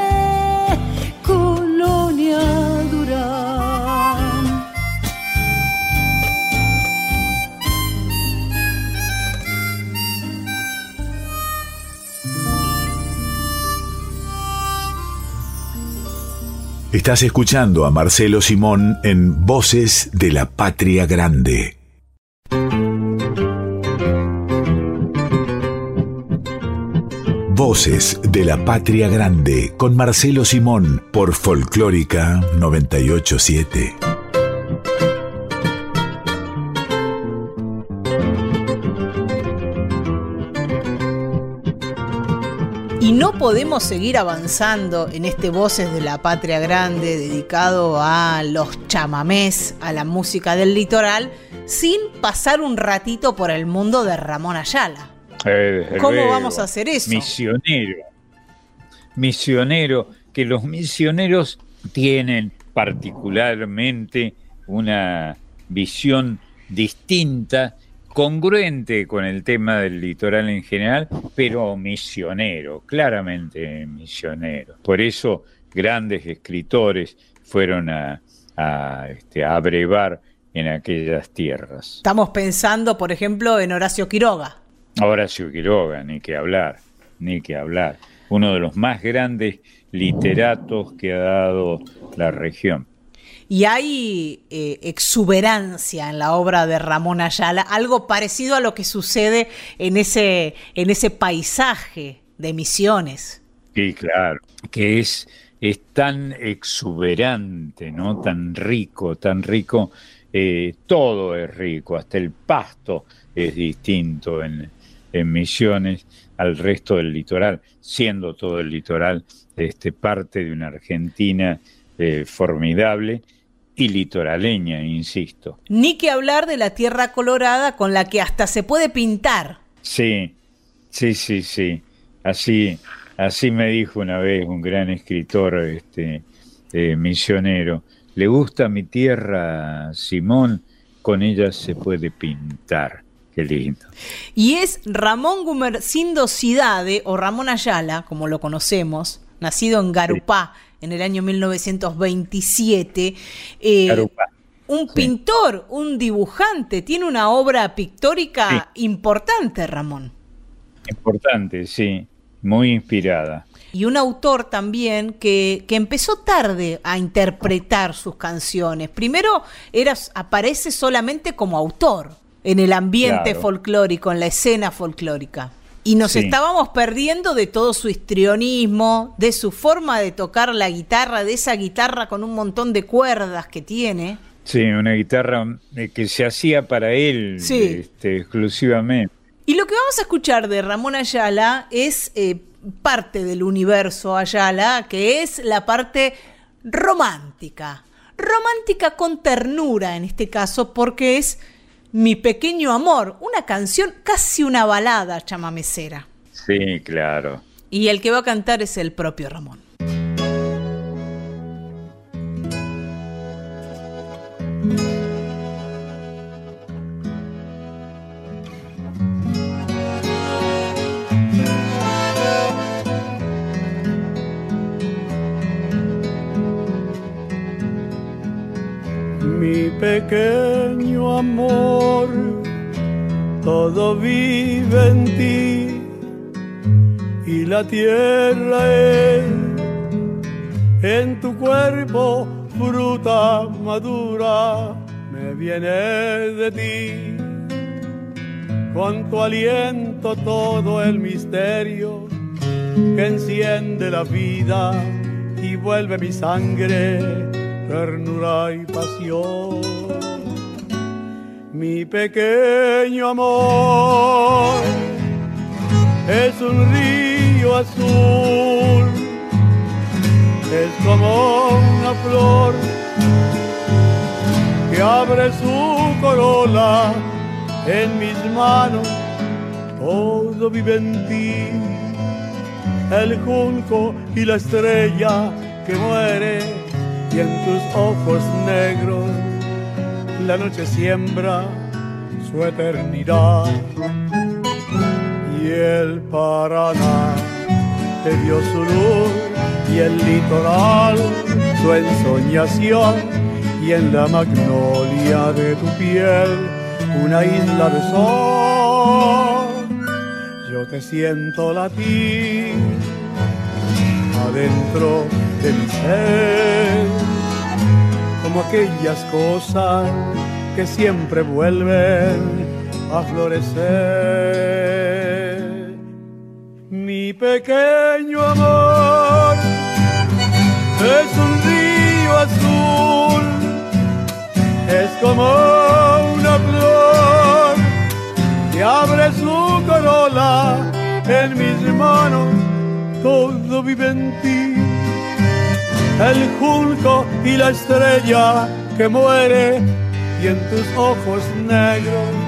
Estás escuchando a Marcelo Simón en Voces de la Patria Grande. Voces de la Patria Grande con Marcelo Simón por Folclórica 987. Podemos seguir avanzando en este Voces de la Patria Grande dedicado a los chamamés, a la música del litoral, sin pasar un ratito por el mundo de Ramón Ayala. Eh, ¿Cómo luego. vamos a hacer eso? Misionero. Misionero, que los misioneros tienen particularmente una visión distinta, congruente con el tema del litoral en general, pero misionero, claramente misionero. Por eso grandes escritores fueron a, a, este, a brevar en aquellas tierras. Estamos pensando, por ejemplo, en Horacio Quiroga. Horacio Quiroga, ni que hablar, ni que hablar. Uno de los más grandes literatos que ha dado la región. Y hay eh, exuberancia en la obra de Ramón Ayala, algo parecido a lo que sucede en ese, en ese paisaje de misiones. Sí, claro, que es, es tan exuberante, ¿no? Tan rico, tan rico. eh, todo es rico, hasta el pasto es distinto en, en Misiones al resto del litoral, siendo todo el litoral este, parte de una Argentina eh, formidable y litoraleña, insisto. Ni que hablar de la tierra colorada con la que hasta se puede pintar. Sí, sí, sí, sí. Así, así me dijo una vez un gran escritor este, eh, misionero. Le gusta mi tierra, Simón, con ella se puede pintar. Qué lindo. Y es Ramón Gumercindo Cidade, o Ramón Ayala, como lo conocemos, nacido en Garupá en el año 1927. eh, un Sí. pintor, un dibujante, tiene una obra pictórica importante, Ramón. Importante, sí. Muy inspirada. Y un autor también que, que empezó tarde a interpretar sus canciones. Primero era, aparece solamente como autor en el ambiente Claro. folclórico, en la escena folclórica. Y nos Sí. estábamos perdiendo de todo su histrionismo, de su forma de tocar la guitarra, de esa guitarra con un montón de cuerdas que tiene. Sí, una guitarra eh, que se hacía para él Sí. este, exclusivamente. Y lo que vamos a escuchar de Ramón Ayala es eh, parte del universo Ayala, que es la parte romántica. Romántica con ternura en este caso, porque es Mi pequeño amor, una canción, casi una balada chamamecera. Sí, claro. Y el que va a cantar es el propio Ramón. Pequeño amor, todo vive en ti y la tierra es en tu cuerpo fruta madura, me viene de ti. Con tu aliento todo el misterio que enciende la vida y vuelve mi sangre ternura y pasión. Mi pequeño amor es un río azul, es como una flor que abre su corola en mis manos, todo vive en ti, el junco y la estrella que muere y en tus ojos negros la noche siembra su eternidad. Y el Paraná te dio su luz y el litoral su ensoñación. Y en la magnolia de tu piel una isla de sol. Yo te siento latir adentro de mi ser, aquellas cosas que siempre vuelven a florecer. Mi pequeño amor es un río azul, es como una flor que abre su corola en mis manos, todo vive en ti. El junco y la estrella que muere y en tus ojos negros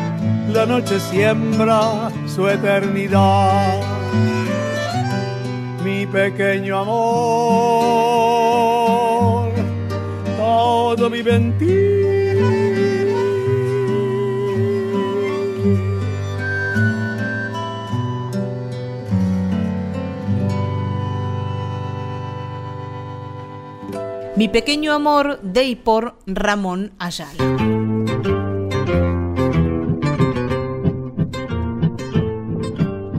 la noche siembra su eternidad. Mi pequeño amor, todo vive en ti. Mi pequeño amor de y por Ramón Ayala.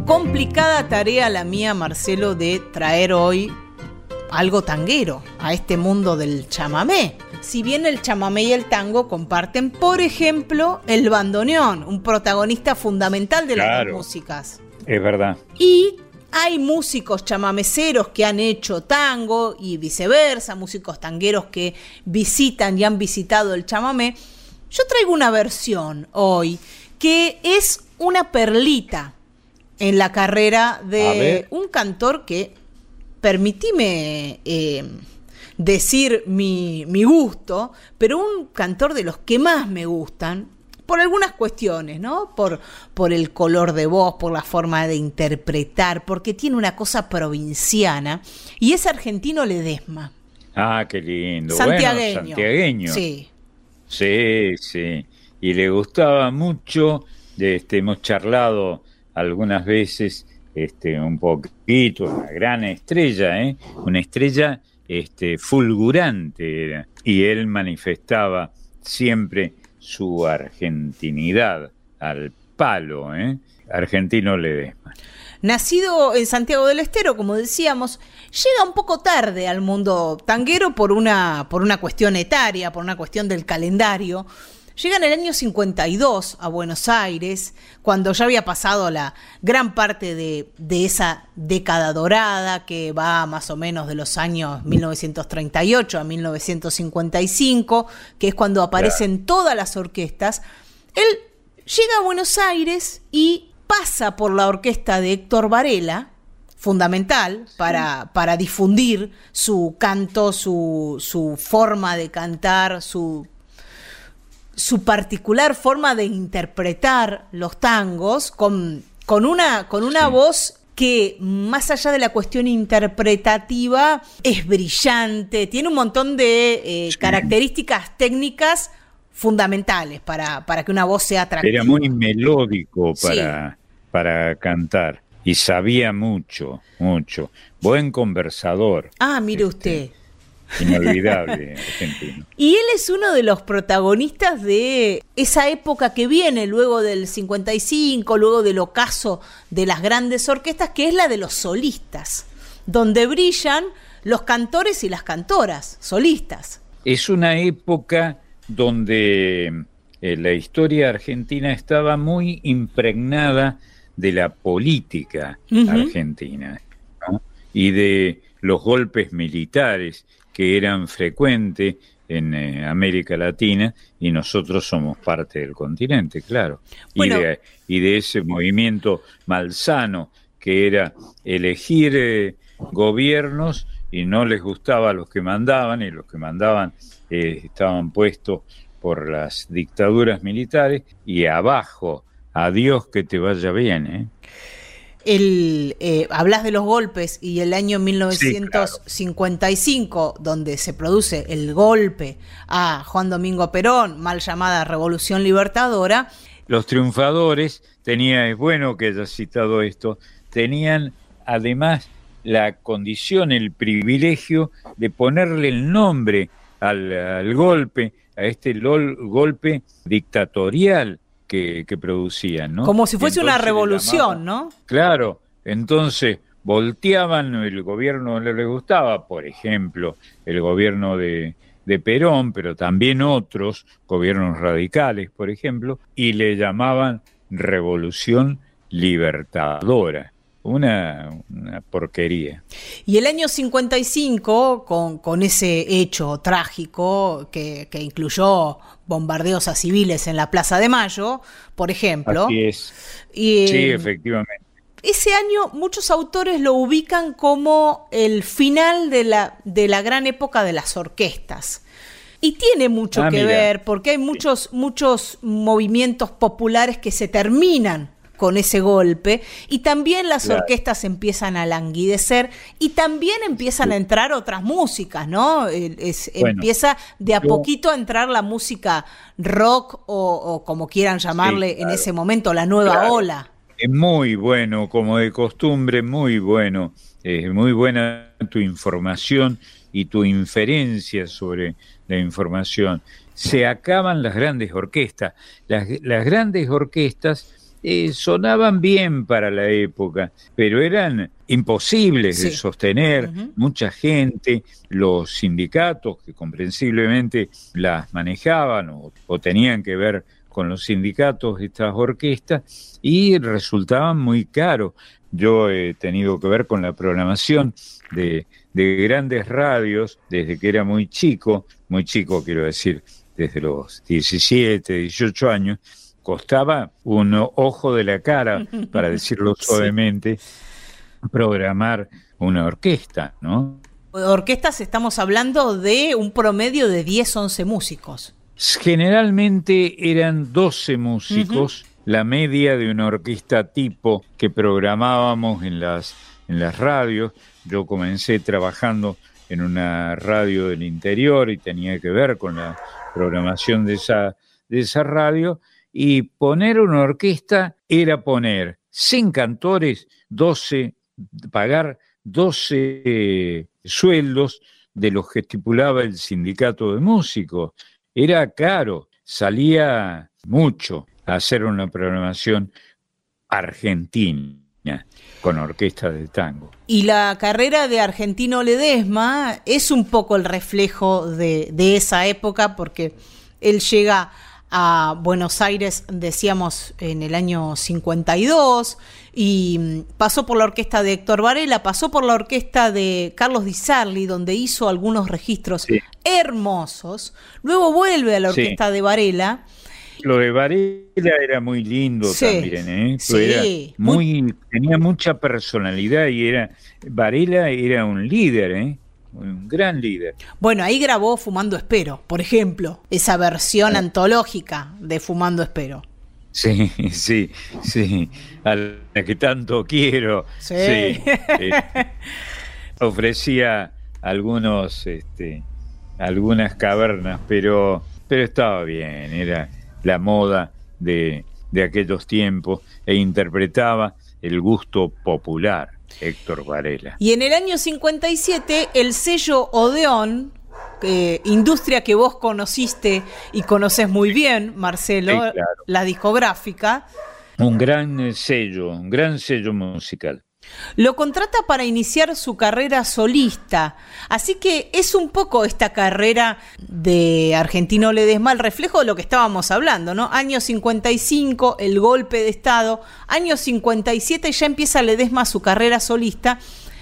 Complicada tarea la mía, Marcelo, de traer hoy algo tanguero a este mundo del chamamé. Si bien el chamamé y el tango comparten, por ejemplo, el bandoneón, un protagonista fundamental de las Claro. dos músicas. Es verdad. Y hay músicos chamameceros que han hecho tango y viceversa, músicos tangueros que visitan y han visitado el chamamé. Yo traigo una versión hoy que es una perlita en la carrera de un cantor que, permitime eh, decir mi, mi gusto, pero un cantor de los que más me gustan, por algunas cuestiones, ¿no? Por, por el color de voz, por la forma de interpretar, porque tiene una cosa provinciana, y es argentino Ledesma, Ah, qué lindo. santiagueño. Bueno, santiagueño. Sí. Sí, sí. Y le gustaba mucho, este, hemos charlado algunas veces, este, un poquito, una gran estrella, ¿eh? Una estrella, este, fulgurante era. Y él manifestaba siempre su argentinidad al palo, ¿eh? Argentino Ledesma. Nacido en Santiago del Estero, como decíamos, llega un poco tarde al mundo tanguero por una, por una cuestión etaria, por una cuestión del calendario. Llega en el año 52 a Buenos Aires, cuando ya había pasado la gran parte de, de esa década dorada que va más o menos de los años 1938 a 1955, que es cuando aparecen todas las orquestas. Él llega a Buenos Aires y pasa por la orquesta de Héctor Varela, fundamental para, para difundir su canto, su, su forma de cantar, su, su particular forma de interpretar los tangos con, con una, con una voz que más allá de la cuestión interpretativa es brillante, tiene un montón de eh, características técnicas fundamentales para, para que una voz sea atractiva. Era muy melódico Sí. para, para cantar y sabía mucho, mucho. Buen conversador, Ah, mire usted. Inolvidable argentino. Y él es uno de los protagonistas de esa época que viene luego del 55, luego del ocaso de las grandes orquestas, que es la de los solistas, donde brillan los cantores y las cantoras, solistas. Es una época donde eh, la historia argentina estaba muy impregnada de la política argentina ¿no? y de los golpes militares que eran frecuentes en eh, América Latina y nosotros somos parte del continente, claro. y, de, y, de, ese movimiento malsano que era elegir eh, gobiernos y no les gustaba a los que mandaban y los que mandaban eh, estaban puestos por las dictaduras militares y abajo, a Dios que te vaya bien. ¿eh? El, eh, hablas de los golpes y el año 1955, donde se produce el golpe a Juan Domingo Perón, mal llamada Revolución Libertadora. Los triunfadores, tenía, es bueno que hayas citado esto, tenían además la condición, el privilegio de ponerle el nombre al, golpe, a este golpe dictatorial que, producían, ¿no? Como si fuese una revolución, ¿no? Claro, entonces volteaban, el gobierno no les gustaba, por ejemplo, el gobierno de, de Perón, pero también otros gobiernos radicales, por ejemplo, y le llamaban revolución libertadora una, porquería. Y el año 55, con, con ese hecho trágico que, incluyó bombardeos a civiles en la Plaza de Mayo, por ejemplo. Así es. sí, efectivamente. Ese año muchos autores lo ubican como el final de la, de la gran época de las orquestas. Y tiene mucho ah, que ver porque hay muchos, muchos movimientos populares que se terminan con ese golpe y también las orquestas empiezan a languidecer y también empiezan a entrar otras músicas, ¿no? empieza de a poquito a entrar la música rock o, como quieran llamarle en ese momento, la nueva ola. Es muy bueno, como de costumbre, muy bueno, es muy buena tu información y tu inferencia sobre la información. Se acaban las grandes orquestas. Las, las grandes orquestas eh, sonaban bien para la época, pero eran imposibles de sostener. Mucha gente, los sindicatos que comprensiblemente las manejaban o, tenían que ver con los sindicatos de estas orquestas y resultaban muy caros. Yo he tenido que ver con la programación de, de grandes radios desde que era muy chico, muy chico quiero decir, desde los 17, 18 años, costaba un ojo de la cara, para decirlo suavemente, programar una orquesta, ¿no? Orquestas estamos hablando de un promedio de 10, 11 músicos. Generalmente eran 12 músicos, la media de una orquesta tipo que programábamos en las, en las radios. Yo comencé trabajando en una radio del interior y tenía que ver con la programación de esa, de esa radio y poner una orquesta era poner sin cantores 12, pagar 12 sueldos de los que estipulaba el sindicato de músicos. Era caro, salía mucho hacer una programación argentina con orquesta de tango. Y la carrera de Argentino Ledesma es un poco el reflejo de esa época porque él llega a Buenos Aires, decíamos, en el año 52, y mm, pasó por la orquesta de Héctor Varela, pasó por la orquesta de Carlos Di Sarli, donde hizo algunos registros hermosos, luego vuelve a la orquesta de Varela. Lo de Varela era muy lindo también, ¿eh? muy, tenía mucha personalidad y era Varela era un líder, ¿eh? Un gran líder. Bueno, ahí grabó Fumando Espero, por ejemplo, esa versión antológica de Fumando Espero. Sí, sí, sí, a la que tanto quiero. Sí. Eh, ofrecía algunos, este, algunas cavernas, pero, pero estaba bien, era la moda de, de aquellos tiempos e interpretaba el gusto popular. Héctor Varela. Y en el año 57, el sello Odeón, industria que vos conociste y conoces muy bien, Marcelo, la discográfica. Un gran sello, un gran sello musical. Lo contrata para iniciar su carrera solista. Así que es un poco esta carrera de Argentino Ledesma el reflejo de lo que estábamos hablando, ¿no? Año 55, el golpe de Estado. Año 57 ya empieza Ledesma su carrera solista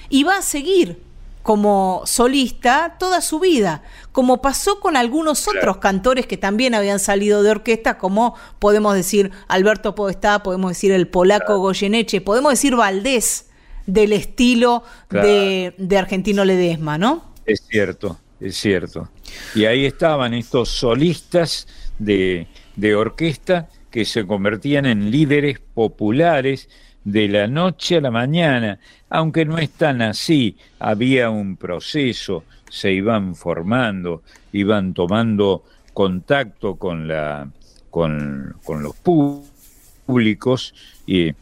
y va a seguir como solista toda su vida, como pasó con algunos otros cantores que también habían salido de orquesta, como podemos decir Alberto Podestá, podemos decir el polaco Goyeneche, podemos decir Valdés, del estilo de, de Argentino Ledesma, ¿no? Es cierto, es cierto. Y ahí estaban estos solistas de, de orquesta que se convertían en líderes populares de la noche a la mañana, aunque no es tan así, había un proceso, se iban formando, iban tomando contacto con, la, con, con los públicos, y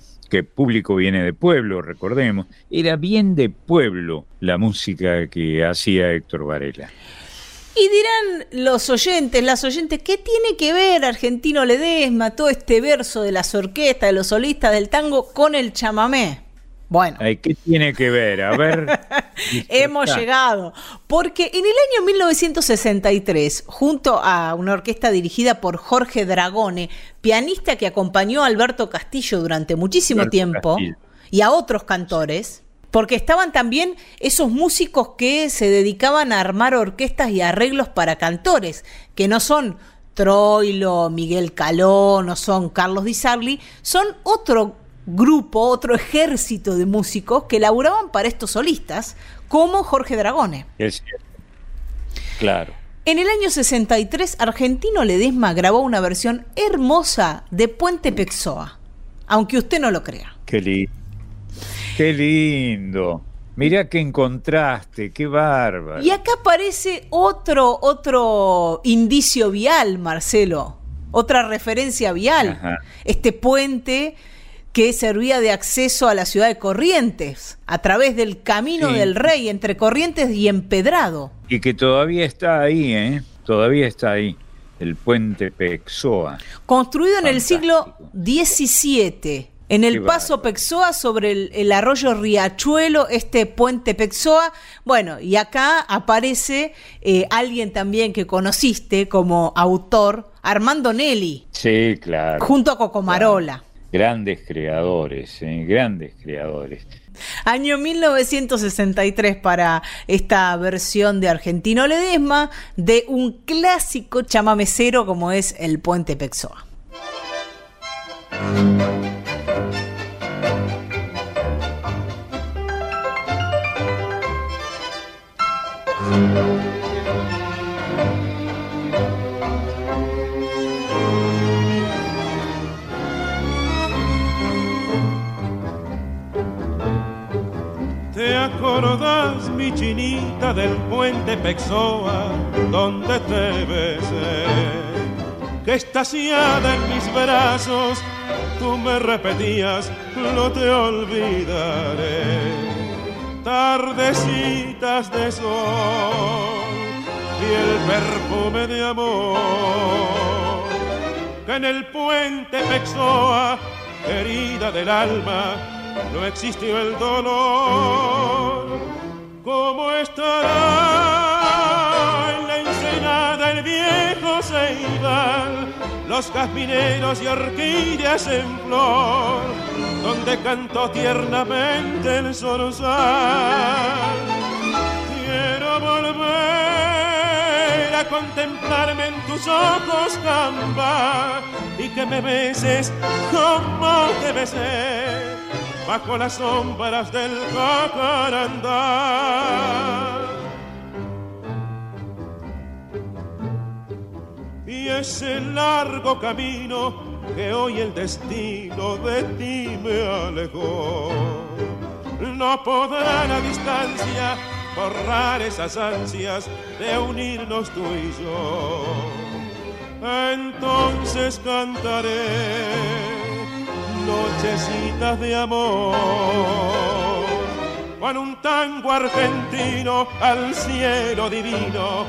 público viene de pueblo, recordemos, era bien de pueblo la música que hacía Héctor Varela. Y dirán los oyentes, las oyentes, ¿qué tiene que ver Argentino Ledesma, todo este verso de las orquestas, de los solistas del tango con el chamamé? Bueno. ¿Qué tiene que ver? A ver. Hemos llegado. Porque en el año 1963, junto a una orquesta dirigida por Jorge Dragone, pianista que acompañó a Alberto Castillo durante muchísimo tiempo, y a otros cantores, porque estaban también esos músicos que se dedicaban a armar orquestas y arreglos para cantores, que no son Troilo, Miguel Caló, no son Carlos Di Sarli, son otro grupo, otro ejército de músicos que laburaban para estos solistas, como Jorge Dragone. Es Claro. En el año 63, Argentino Ledesma grabó una versión hermosa de Puente Pexoa, aunque usted no lo crea. Qué lindo. Qué lindo. Mirá qué encontraste, qué bárbaro. Y acá aparece otro, otro indicio vial, Marcelo. Otra referencia vial. Este puente que servía de acceso a la ciudad de Corrientes, a través del Camino del Rey, entre Corrientes y Empedrado. Y que todavía está ahí, ¿eh? Todavía está ahí, el puente Pexoa. Construido en el siglo XVII en el paso Pexoa sobre el, arroyo Riachuelo, este puente Pexoa, bueno, y acá aparece eh, alguien también que conociste como autor, Armando Nelly. Sí, claro. Junto a Cocomarola. Grandes creadores, eh, grandes creadores. Año 1963 para esta versión de Argentino Ledesma de un clásico chamamecero como es el puente Pexoa. ¿Te acordás, mi chinita, del puente Pexoa, donde te besé? Que estaciada en mis brazos, tú me repetías, no te olvidaré tardecitas de sol y el perfume de amor que en el puente Pexoa, herida del alma, no existió el dolor. ¿Cómo estará en la ensenada el viejo Ceibal, los jazmineros y orquídeas en flor? donde cantó tiernamente el zorzal. Quiero volver a contemplarme en tus ojos, camba, y que me beses como te besé, bajo las sombras del jacarandá. Y ese largo camino que hoy el destino de ti me alejó. No podrá la distancia borrar esas ansias de unirnos tú y yo. Entonces cantaré nochecitas de amor con un tango argentino al cielo divino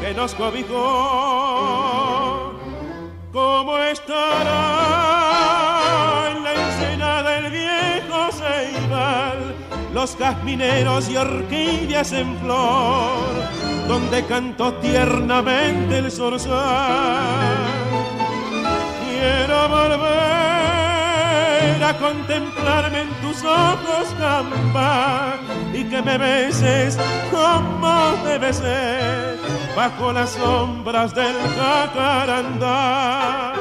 que nos cobijó ¿Cómo estará en la ensenada el viejo Ceibal? Los jazmineros y orquídeas en flor, donde cantó tiernamente el zorzal. Quiero volver contemplarme en tus ojos gamba y que me beses como debe ser bajo las sombras del jacarandá.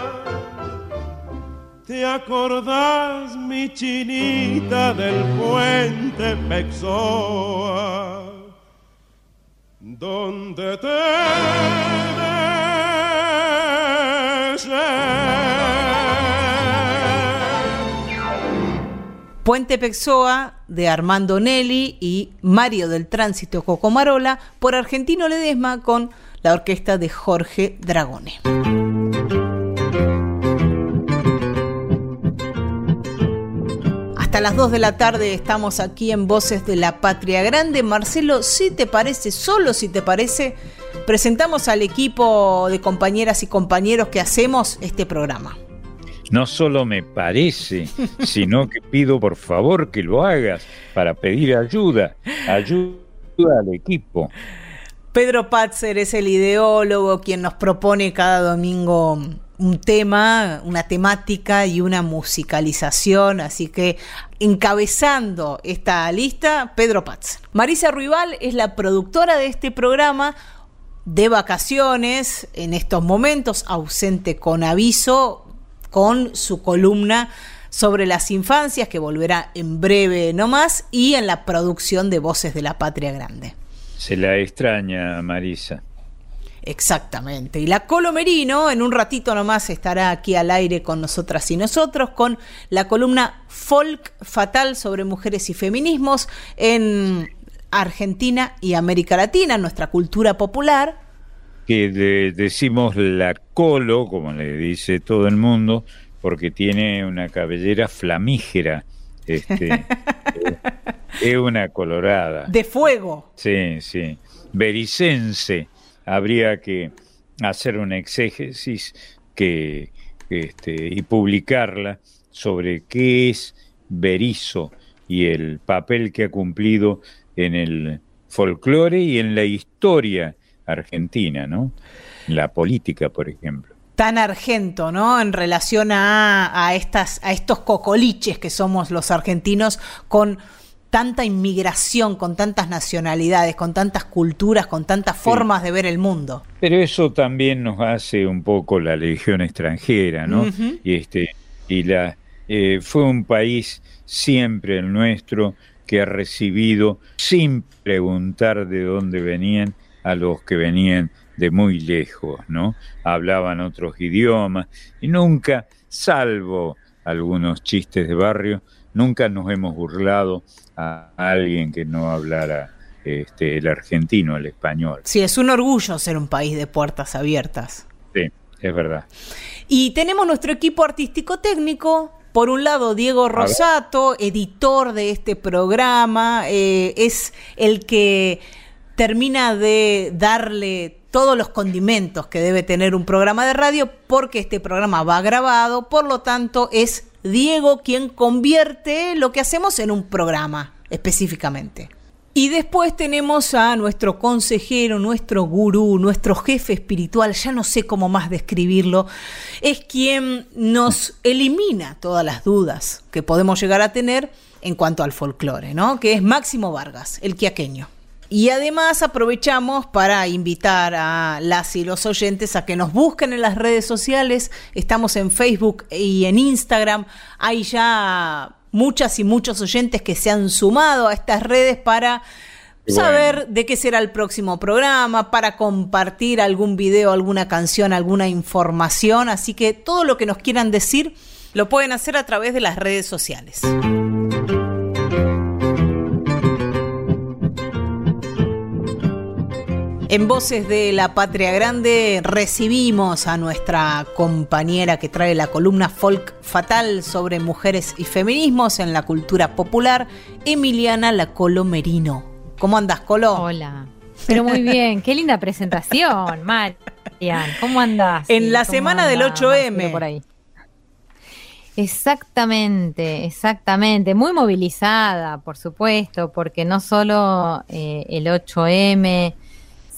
¿Te acordás, mi chinita, del puente Pexoa? Donde te Puente Pexoa de Armando Nelly y Mario del Tránsito Cocomarola por Argentino Ledesma con la orquesta de Jorge Dragone. Hasta las 2 de la tarde estamos aquí en Voces de la Patria Grande. Marcelo, si te parece, solo si te parece, presentamos al equipo de compañeras y compañeros que hacemos este programa. No solo me parece, sino que pido por favor que lo hagas para pedir ayuda, ayuda al equipo. Pedro Patzer es el ideólogo quien nos propone cada domingo un tema, una temática y una musicalización, así que encabezando esta lista, Pedro Patzer. Marisa Ruibal es la productora de este programa, de vacaciones, en estos momentos, ausente con aviso, con su columna sobre las infancias, que volverá en breve nomás, y en la producción de Voces de la Patria Grande. Se la extraña, Marisa. Exactamente. Y la Colomerino en un ratito nomás estará aquí al aire con nosotras y nosotros con la columna Folk Fatal sobre mujeres y feminismos en Argentina y América Latina, nuestra cultura popular. Que decimos la Colo, como le dice todo el mundo, porque tiene una cabellera flamígera. Este, es una colorada. De fuego. Sí, sí. Bericense habría que hacer una exégesis que, este, y publicarla sobre qué es Berizo y el papel que ha cumplido en el folclore y en la historia argentina, ¿no? La política, por ejemplo. Tan argento, ¿no? En relación a, a, estas, a estos cocoliches que somos los argentinos con tanta inmigración, con tantas nacionalidades, con tantas culturas, con tantas formas de ver el mundo. Pero eso también nos hace un poco la legión extranjera, ¿no? Y este y la eh, fue un país siempre el nuestro que ha recibido sin preguntar de dónde venían a los que venían de muy lejos, ¿no? Hablaban otros idiomas y nunca, salvo algunos chistes de barrio, nunca nos hemos burlado a alguien que no hablara este, el argentino, el español. Sí, es un orgullo ser un país de puertas abiertas. Sí, es verdad. Y tenemos nuestro equipo artístico técnico. Por un lado, Diego Rosato, editor de este programa, eh, es el que termina de darle todos los condimentos que debe tener un programa de radio porque este programa va grabado, por lo tanto es Diego quien convierte lo que hacemos en un programa específicamente. Y después tenemos a nuestro consejero, nuestro gurú, nuestro jefe espiritual, ya no sé cómo más describirlo, es quien nos elimina todas las dudas que podemos llegar a tener en cuanto al folclore, ¿no? Que es Máximo Vargas, el quiaqueño. Y además aprovechamos para invitar a las y los oyentes a que nos busquen en las redes sociales. Estamos en Facebook y en Instagram. Hay ya muchas y muchos oyentes que se han sumado a estas redes para saber de qué será el próximo programa, para compartir algún video, alguna canción, alguna información. Así que todo lo que nos quieran decir lo pueden hacer a través de las redes sociales. En Voces de la Patria Grande recibimos a nuestra compañera que trae la columna Folk Fatal sobre mujeres y feminismos en la cultura popular, Emiliana La Colo Merino. ¿Cómo andas, Colo? Hola. Pero muy bien, qué linda presentación, Marian. ¿Cómo andás? En la semana del 8M. Por ahí. Exactamente, exactamente. Muy movilizada, por supuesto, porque no solo eh, el 8M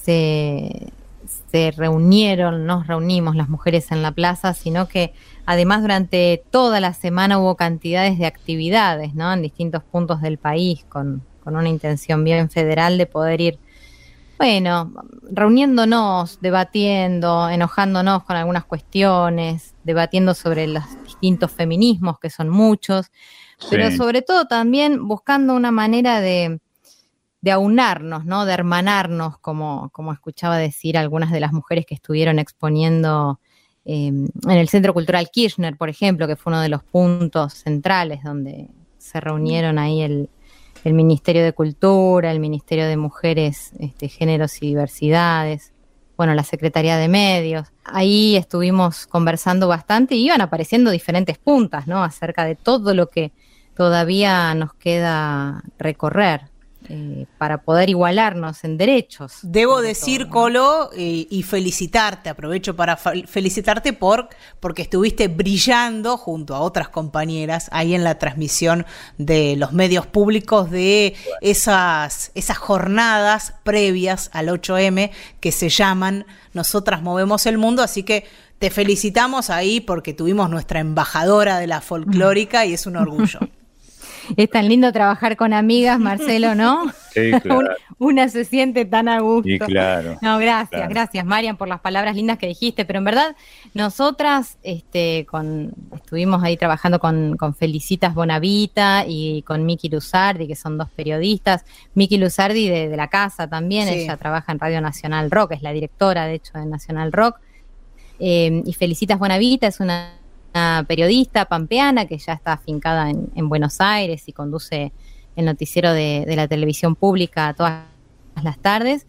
se reunieron, nos reunimos las mujeres en la plaza, sino que además durante toda la semana hubo cantidades de actividades, ¿no? En distintos puntos del país, con, con una intención bien federal de poder ir, bueno, reuniéndonos, debatiendo, enojándonos con algunas cuestiones, debatiendo sobre los distintos feminismos, que son muchos, pero sobre todo también buscando una manera de, de aunarnos, ¿no? De hermanarnos, como, como escuchaba decir algunas de las mujeres que estuvieron exponiendo eh, en el Centro Cultural Kirchner, por ejemplo, que fue uno de los puntos centrales donde se reunieron ahí el, el Ministerio de Cultura, el Ministerio de Mujeres, este, Géneros y Diversidades, bueno, la Secretaría de Medios. Ahí estuvimos conversando bastante y iban apareciendo diferentes puntas, ¿no? Acerca de todo lo que todavía nos queda recorrer eh, para poder igualarnos en derechos. Debo decir, Colo, y, y felicitarte, aprovecho para felicitarte por porque estuviste brillando junto a otras compañeras ahí en la transmisión de los medios públicos de esas, esas jornadas previas al 8M que se llaman Nosotras Movemos el Mundo, así que te felicitamos ahí porque tuvimos nuestra embajadora de la folclórica y es un orgullo. Es tan lindo trabajar con amigas, Marcelo, ¿no? Sí, claro. Un- Una se siente tan a gusto. Y claro. No, gracias, Claro. gracias, Marian, por las palabras lindas que dijiste. Pero en verdad, nosotras este, con, estuvimos ahí trabajando con, con Felicitas Bonavita y con Miki Luzardi, que son dos periodistas. Miki Luzardi de, de la casa también, Sí. ella trabaja en Radio Nacional Rock, es la directora, de hecho, de Nacional Rock. Eh, y Felicitas Bonavita es una, una periodista pampeana que ya está afincada en, en Buenos Aires y conduce el noticiero de, la televisión pública todas las tardes.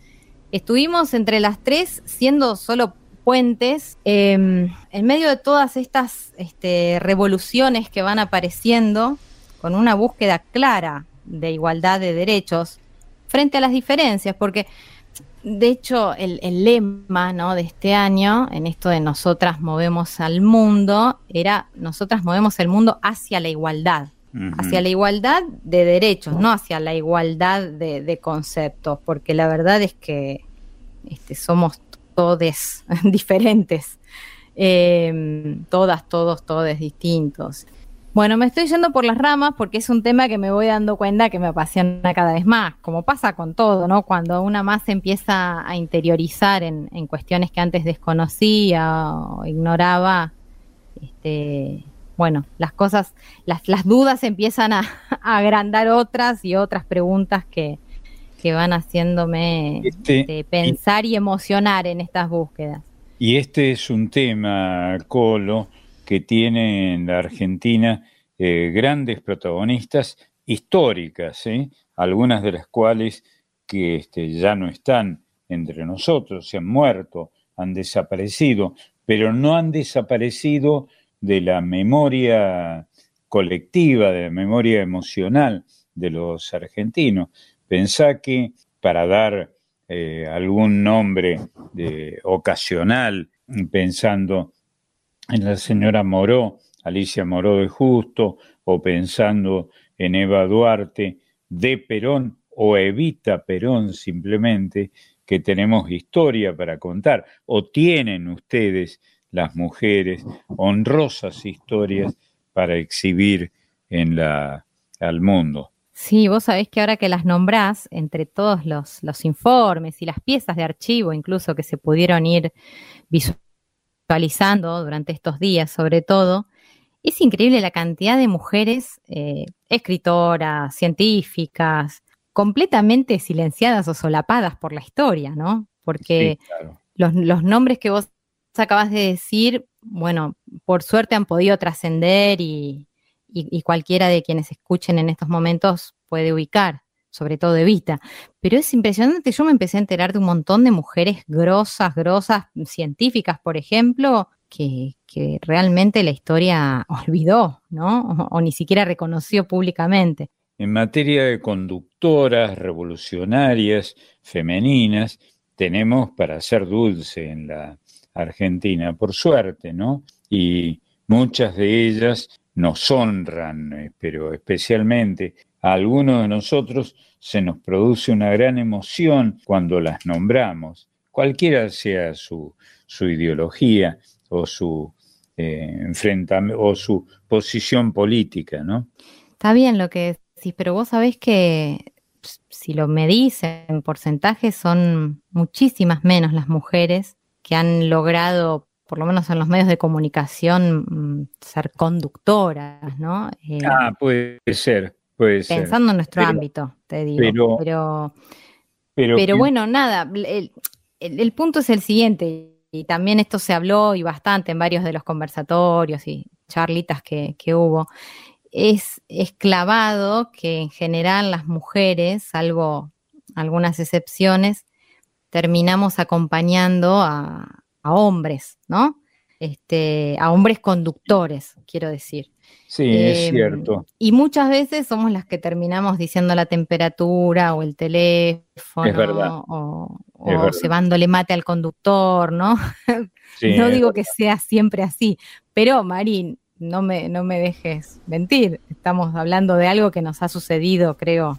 Estuvimos entre las tres siendo solo puentes eh, en medio de todas estas este, revoluciones que van apareciendo con una búsqueda clara de igualdad de derechos frente a las diferencias, porque de hecho, el, el lema ¿no? de este año, en esto de nosotras movemos al mundo, era nosotras movemos el mundo hacia la igualdad, hacia la igualdad de derechos, no hacia la igualdad de, de conceptos, porque la verdad es que este, somos todes diferentes, eh, todas, todos, todes distintos. Bueno, me estoy yendo por las ramas porque es un tema que me voy dando cuenta que me apasiona cada vez más, como pasa con todo, ¿no? Cuando una más se empieza a interiorizar en, en cuestiones que antes desconocía o ignoraba, este, bueno, las cosas, las, las dudas empiezan a, a agrandar otras y otras preguntas que, que van haciéndome Este- este, pensar y emocionar en estas búsquedas. Y este es un tema, Colo, que tiene en la Argentina eh, grandes protagonistas históricas, ¿eh? algunas de las cuales que este, ya no están entre nosotros, se han muerto, han desaparecido, pero no han desaparecido de la memoria colectiva, de la memoria emocional de los argentinos. Pensá que para dar eh, algún nombre de, ocasional, pensando en la señora Moró, Alicia Moró de Justo, o pensando en Eva Duarte de Perón o Evita Perón simplemente, que tenemos historia para contar, o tienen ustedes las mujeres honrosas historias para exhibir en la, al mundo. Sí, vos sabés que ahora que las nombrás, entre todos los, los informes y las piezas de archivo incluso que se pudieron ir visualizando durante estos días, sobre todo, es increíble la cantidad de mujeres eh, escritoras, científicas, completamente silenciadas o solapadas por la historia, ¿no? Porque Sí, claro. los, los nombres que vos acabas de decir, bueno, por suerte han podido trascender y, y- y cualquiera de quienes escuchen en estos momentos puede ubicar, sobre todo Evita. Pero es impresionante, yo me empecé a enterar de un montón de mujeres grosas, grosas, científicas, por ejemplo, que, que realmente la historia olvidó, ¿no? O, o ni siquiera reconoció públicamente. En materia de conductoras revolucionarias femeninas, tenemos para ser dulce en la Argentina, por suerte, ¿no? Y muchas de ellas nos honran, eh, pero especialmente a algunos de nosotros se nos produce una gran emoción cuando las nombramos, cualquiera sea su, su ideología o su eh, enfrentamiento o su posición política, ¿no? Está bien lo que decís, pero vos sabés que si lo medís en porcentajes son muchísimas menos las mujeres que han logrado, por lo menos en los medios de comunicación, mm, ser conductoras, ¿no? Eh, ah, puede ser, Pensando en nuestro ámbito, te digo. Pero, pero, bueno, nada, el, punto es el siguiente, y también esto se habló y bastante en varios de los conversatorios y charlitas que, que hubo, es, esclavado que en general las mujeres, salvo algunas excepciones, terminamos acompañando a, hombres, ¿no? Este, a hombres conductores, quiero decir. Sí, es em, cierto. Y muchas veces somos las que terminamos diciendo la temperatura o el teléfono o, o cebándole mate al conductor, ¿no? no digo que sea siempre así, pero Marín, no me, no me dejes mentir, estamos hablando de algo que nos ha sucedido, creo,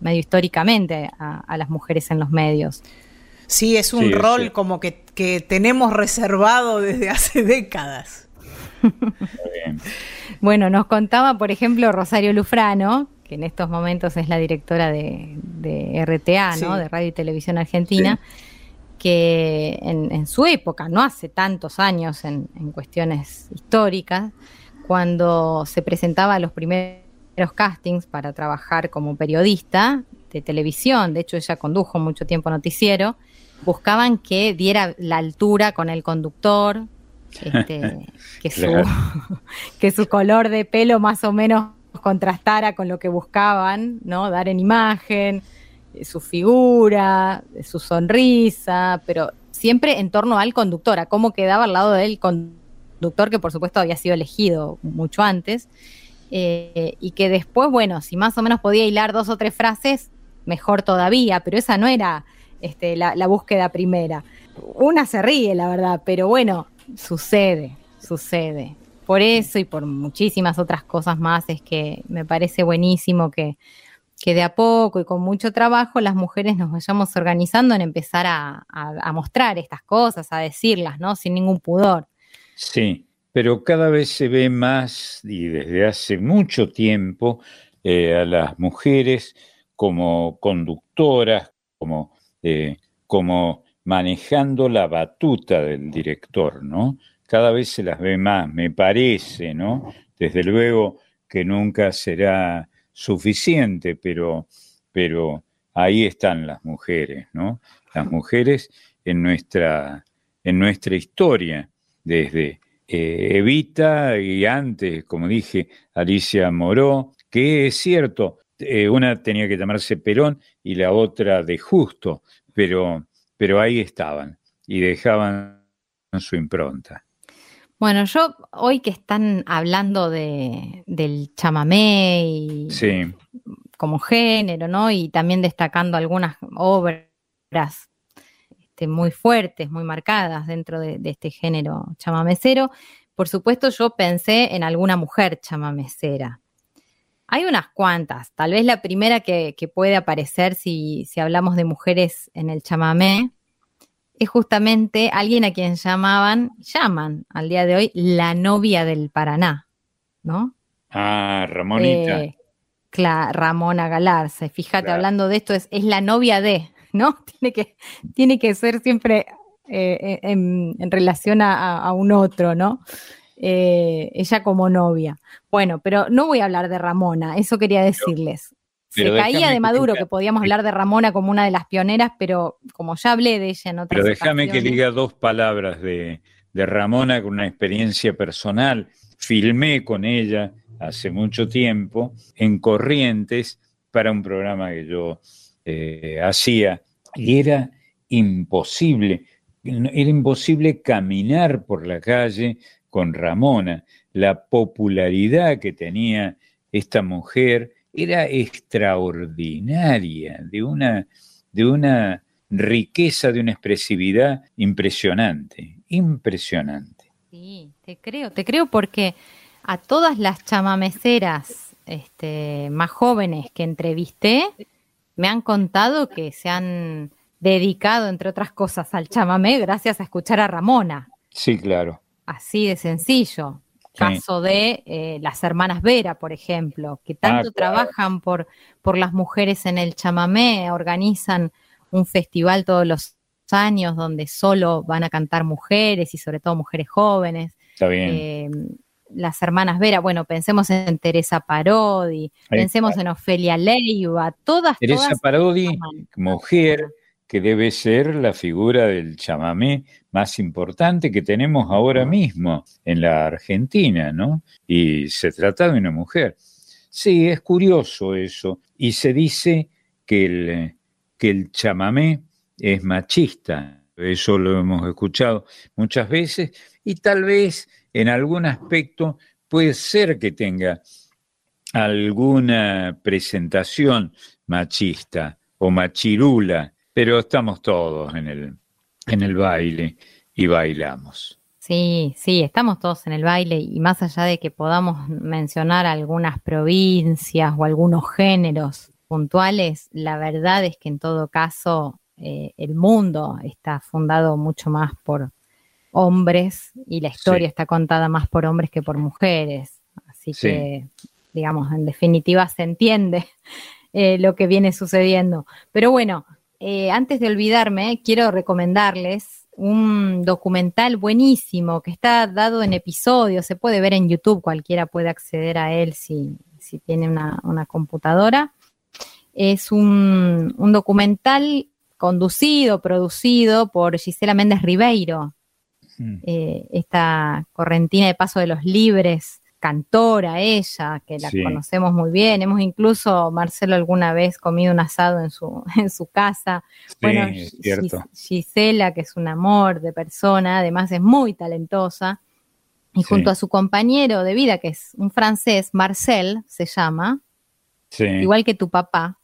medio históricamente a las mujeres en los medios. Sí, es un rol como que, tenemos reservado desde hace décadas. Bueno, nos contaba, por ejemplo, Rosario Lufrano, que en estos momentos es la directora de, RTA, ¿no? De Radio y Televisión Argentina, que en, su época, no hace tantos años en, en, cuestiones históricas, cuando se presentaba a los primeros castings para trabajar como periodista de televisión, de hecho ella condujo mucho tiempo noticiero, buscaban que diera la altura con el conductor, este, que, su, que su color de pelo más o menos contrastara con lo que buscaban, ¿no? Dar en imagen, eh, su figura, su sonrisa, pero siempre en torno al conductor, a cómo quedaba al lado del conductor, que por supuesto había sido elegido mucho antes, eh, y que después, bueno, si más o menos podía hilar dos o tres frases, mejor todavía, pero esa no era este, la, búsqueda primera. Una se ríe, la verdad, pero bueno, sucede, sucede. Por eso y por muchísimas otras cosas más es que me parece buenísimo que, que de a poco y con mucho trabajo las mujeres nos vayamos organizando en empezar a, mostrar estas cosas, a decirlas, ¿no? Sin ningún pudor. Sí, pero cada vez se ve más y desde hace mucho tiempo eh, a las mujeres como conductoras, como eh, como manejando la batuta del director, ¿no? Cada vez se las ve más, me parece, ¿no? Desde luego que nunca será suficiente, pero, pero ahí están las mujeres, ¿no? Las mujeres en nuestra, en nuestra historia, desde eh, Evita y antes, como dije, Alicia Moró, que es cierto, eh, una tenía que llamarse Perón y la otra de Justo, pero, pero ahí estaban y dejaban su impronta. Bueno, yo hoy que están hablando de, del chamamé y como género, ¿no? Y también destacando algunas obras este, muy fuertes, muy marcadas dentro de, de, este género chamamecero. Por supuesto, yo pensé en alguna mujer chamamecera. Hay unas cuantas. Tal vez la primera que, puede aparecer si, hablamos de mujeres en el chamamé es justamente alguien a quien llamaban, llaman al día de hoy, la novia del Paraná, ¿no? Ah, Ramonita. Eh, Ramona Galarza. Fíjate, hablando de esto, es, es, la novia de, ¿no? Tiene que, tiene que ser siempre eh, en, relación a, un otro, ¿no? Eh, ella como novia. Bueno, pero no voy a hablar de Ramona, eso quería decirles. Se caía de Maduro que, podíamos hablar de Ramona como una de las pioneras, pero como ya hablé de ella en otras Pero déjame que diga dos palabras de, de Ramona con una experiencia personal. Filmé con ella hace mucho tiempo en Corrientes para un programa que yo eh, hacía y era imposible, era imposible caminar por la calle con Ramona, la popularidad que tenía esta mujer era extraordinaria, de una, de una riqueza, de una expresividad impresionante, impresionante. Sí, te creo, te creo porque a todas las chamameceras este, más jóvenes que entrevisté me han contado que se han dedicado, entre otras cosas, al chamamé gracias a escuchar a Ramona. Sí, claro. Así de sencillo. Sí. Caso de eh, las hermanas Vera, por ejemplo, que tanto Ah, claro. trabajan por, por las mujeres en el chamamé, organizan un festival todos los años donde solo van a cantar mujeres y sobre todo mujeres jóvenes. Está bien. Eh, las hermanas Vera, bueno, pensemos en Teresa Parodi, pensemos en Ofelia Leiva, todas, Teresa todas Parodi, mujer que debe ser la figura del chamamé más importante que tenemos ahora mismo en la Argentina, ¿no? Y se trata de una mujer. Sí, es curioso eso. Y se dice que el, que el chamamé es machista. Eso lo hemos escuchado muchas veces y tal vez en algún aspecto puede ser que tenga alguna presentación machista o machirula, pero estamos todos en el, en el baile y bailamos. Sí, sí, estamos todos en el baile y más allá de que podamos mencionar algunas provincias o algunos géneros puntuales, la verdad es que en todo caso eh, el mundo está fundado mucho más por hombres y la historia Sí. está contada más por hombres que por mujeres. Así Sí. que, digamos, en definitiva se entiende eh, lo que viene sucediendo. Pero bueno, eh, antes de olvidarme, quiero recomendarles un documental buenísimo que está dado en episodios, se puede ver en YouTube, cualquiera puede acceder a él si, si tiene una, una computadora. Es un, un documental conducido, producido por Gisela Méndez Ribeiro, Mm. eh, esta correntina de paso de los libres, cantora ella, que la Sí. conocemos muy bien. Hemos incluso, Marcelo, alguna vez comido un asado en su, en su casa. bueno, es cierto. Gisela, que es un amor de persona, además es muy talentosa. Y Sí. junto a su compañero de vida, que es un francés, Marcel se llama, Sí, igual que tu papá.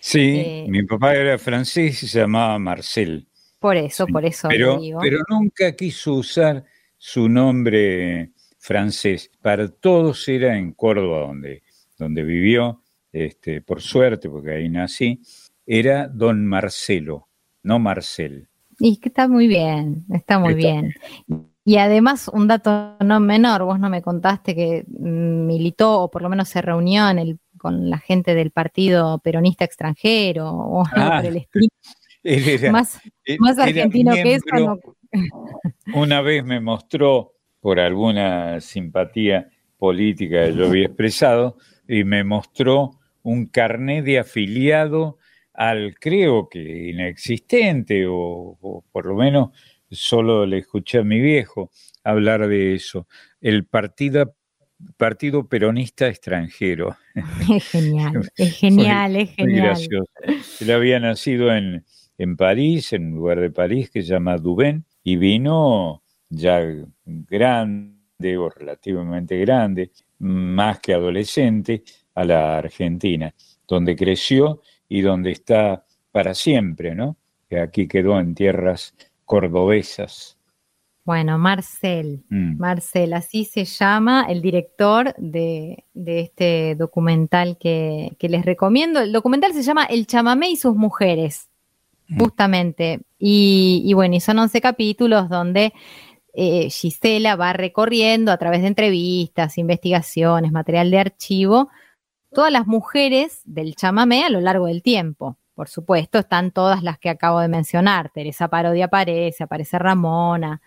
Sí, eh, mi papá era francés y se llamaba Marcel. Por eso, Sí, por eso pero, digo. pero nunca quiso usar su nombre francés. Para todos era en Córdoba donde, donde vivió, este, por suerte, porque ahí nací, era don Marcelo, no Marcel. Y que está muy bien, está muy Está bien. Y además, un dato no menor, vos no me contaste que mm, militó, o por lo menos se reunió en el, con la gente del Partido Peronista Extranjero, o algo Ah, por el estilo. Era- más, era argentino que eso, no. Una vez me mostró, por alguna simpatía política que yo había expresado, y me mostró un carnet de afiliado al, creo que inexistente, o, o por lo menos solo le escuché a mi viejo hablar de eso, el partido, partido Peronista Extranjero. Es genial, es genial, es Muy genial. gracioso. Él había nacido en, en París, en un lugar de París que se llama Dubén, y vino ya grande o relativamente grande, más que adolescente, a la Argentina, donde creció y donde está para siempre, ¿no? Que aquí quedó en tierras cordobesas. Bueno, Marcel, Mm. Marcel, así se llama el director de, de este documental que, que les recomiendo. El documental se llama El chamamé y sus mujeres, justamente. Y, y bueno, y son 11 capítulos donde eh, Gisela va recorriendo a través de entrevistas, investigaciones, material de archivo, todas las mujeres del chamamé a lo largo del tiempo. Por supuesto, están todas las que acabo de mencionar. Teresa Parodi aparece, aparece Ramona,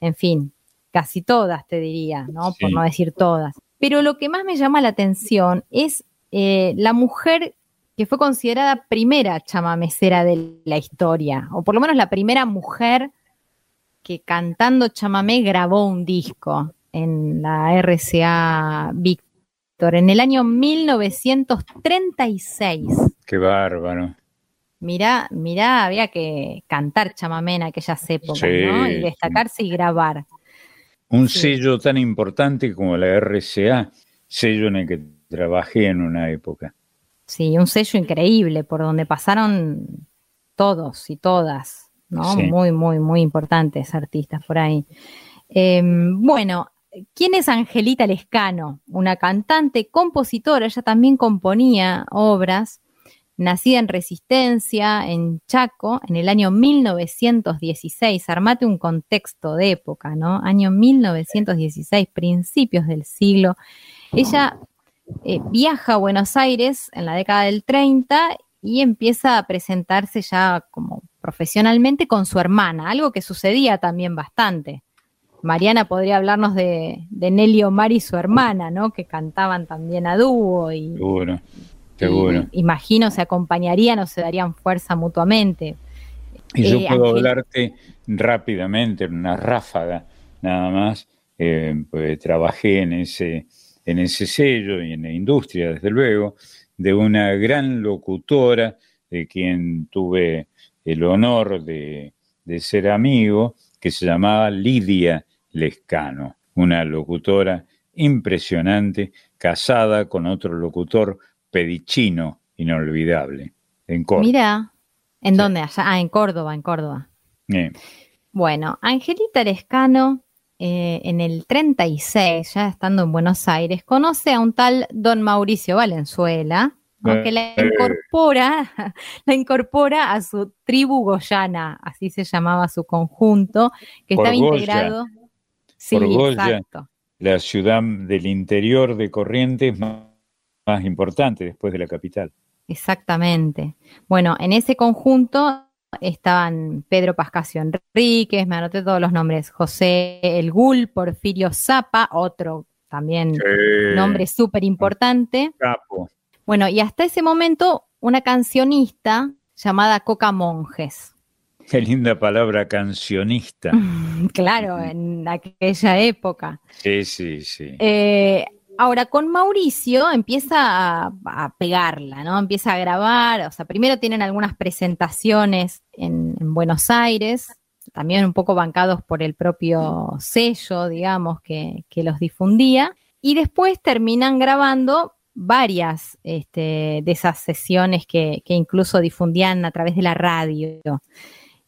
en fin, casi todas te diría, ¿no? Por no decir todas. Pero lo que más me llama la atención es eh, la mujer que fue considerada primera chamamecera de la historia, o por lo menos la primera mujer que cantando chamamé grabó un disco en la RCA Víctor en el año 1936. Qué bárbaro. Mirá, mirá, había que cantar chamamé en aquellas épocas, Sí, ¿no? Y destacarse y grabar. Un Sí. sello tan importante como la RCA, sello en el que trabajé en una época. Sí, un sello increíble por donde pasaron todos y todas, ¿no? Sí. Muy, muy, muy importantes artistas por ahí. Eh, bueno, ¿quién es Angelita Lescano? Una cantante, compositora, ella también componía obras, nacida en Resistencia, en Chaco, en el año 1916. Armate un contexto de época, ¿no? Año 1916, principios del siglo. Ella eh, viaja a Buenos Aires en la década del 30 y empieza a presentarse ya como profesionalmente con su hermana, algo que sucedía también bastante. Mariana podría hablarnos de, de Nelly Omar y su hermana, ¿no? Que cantaban también a dúo y, Seguro, seguro. y imagino se acompañarían o se darían fuerza mutuamente. Y yo Eh, puedo hablarte rápidamente, en una ráfaga nada más, eh, pues trabajé en ese, en ese sello y en la industria, desde luego, de una gran locutora de quien tuve el honor de, de ser amigo, que se llamaba Lidia Lescano, una locutora impresionante, casada con otro locutor pedicino inolvidable, en Córdoba. Mira, ¿en dónde? Allá, ah, en Córdoba, en Córdoba. Eh, Bueno, Angelita Lescano, eh, en el 36, ya estando en Buenos Aires, conoce a un tal don Mauricio Valenzuela, ¿no? que la Eh. incorpora, la incorpora a su tribu goyana, así se llamaba su conjunto, que Por estaba Goya. integrado. Sí, Por Goya. exacto. la ciudad del interior de Corrientes más, más importante después de la capital. Exactamente. Bueno, en ese conjunto estaban Pedro Pascasio Enríquez, me anoté todos los nombres, José El Gul, Porfirio Zapa, otro también nombre súper importante. Capo. Bueno, y hasta ese momento una cancionista llamada Coca Monjes. Qué linda palabra cancionista. Claro, en aquella época. Sí, sí, sí. Eh, ahora, con Mauricio empieza a, a pegarla, ¿no? Empieza a grabar, o sea, primero tienen algunas presentaciones en, en Buenos Aires, también un poco bancados por el propio sello, digamos, que, que los difundía, y después terminan grabando varias este, de esas sesiones que, que incluso difundían a través de la radio.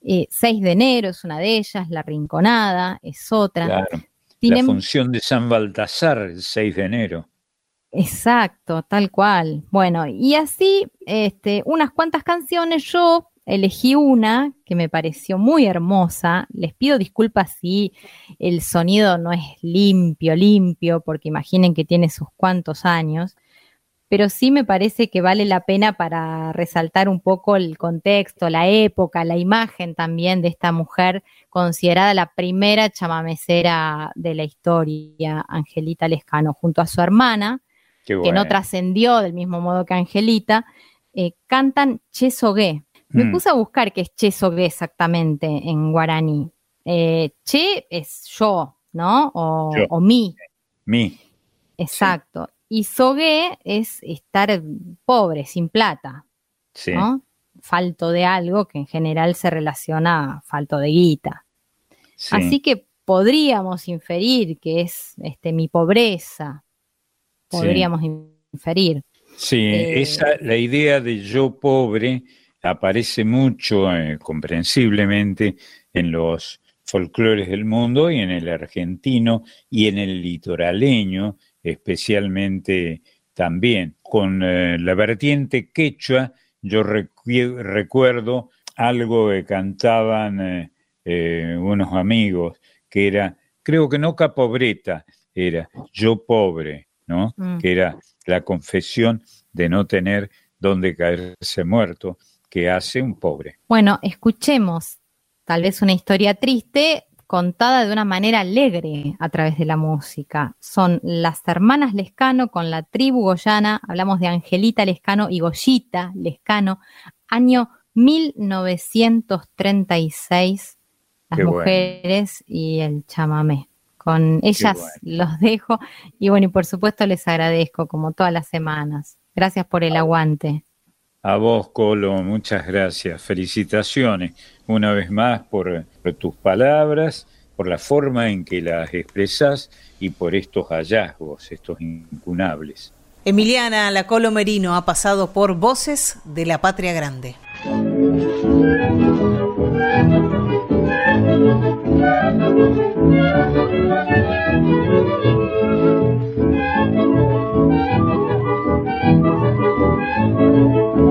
Eh, 6 de enero es una de ellas, La Rinconada es otra. Claro. La función de San Baltasar el 6 de enero. Exacto, tal cual. Bueno, y así, este, unas cuantas canciones, yo elegí una que me pareció muy hermosa. Les pido disculpas si el sonido no es limpio, limpio, porque imaginen que tiene sus cuantos años, pero sí me parece que vale la pena para resaltar un poco el contexto, la época, la imagen también de esta mujer considerada la primera chamamecera de la historia, Angelita Lescano, junto a su hermana, que no trascendió del mismo modo que Angelita, eh, cantan Chesogué. Me Mm. puse a buscar qué es Chesogué exactamente en guaraní. Eh, che es yo, ¿no? O, Yo. o mi, Mi. exacto. Y sogué es estar pobre, sin plata, Sí. ¿no? Falto de algo que en general se relaciona a falto de guita. sí. Así que podríamos inferir que es este, mi pobreza. Sí. Podríamos inferir. Sí, Eh, esa, la idea de yo pobre aparece mucho, eh, comprensiblemente, en los folclores del mundo y en el argentino y en el litoraleño, especialmente también. Con eh, la vertiente quechua, yo recu- recuerdo algo que cantaban eh, eh, unos amigos, que era, creo que no capobreta, era yo pobre, ¿no? Mm. Que era la confesión de no tener donde caerse muerto, que hace un pobre. Bueno, escuchemos tal vez una historia triste contada de una manera alegre a través de la música. Son las hermanas Lescano con la tribu goyana, hablamos de Angelita Lescano y Goyita Lescano, año 1936, las Qué bueno. mujeres y el chamamé. Con ellas bueno. los dejo y bueno, y por supuesto les agradezco como todas las semanas. Gracias por el aguante. A vos, Colo, muchas gracias. Felicitaciones una vez más por, tus palabras, por la forma en que las expresas y por estos hallazgos, estos incunables. Emiliana Lacolo Merino ha pasado por Voces de la Patria Grande. la Música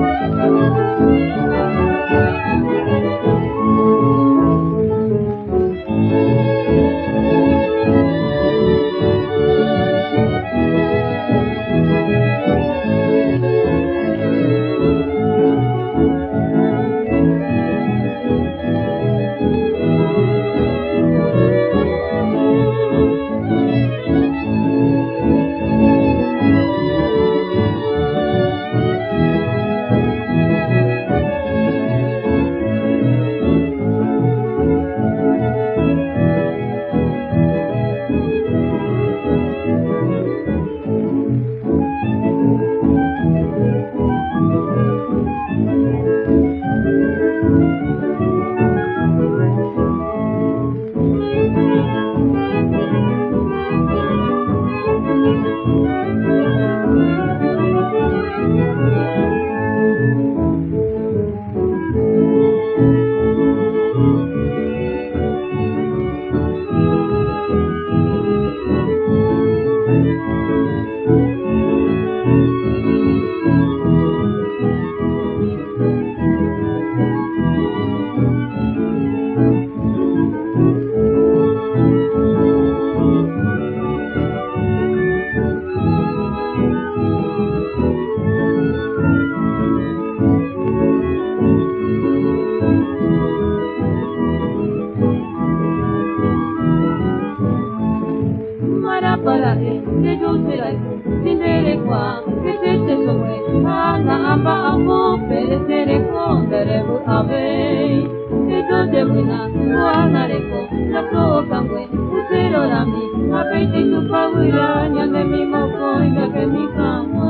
ndebwina wanareko nakokangwe uterorami apeite tupawira nyangemi moko ingakemikamwa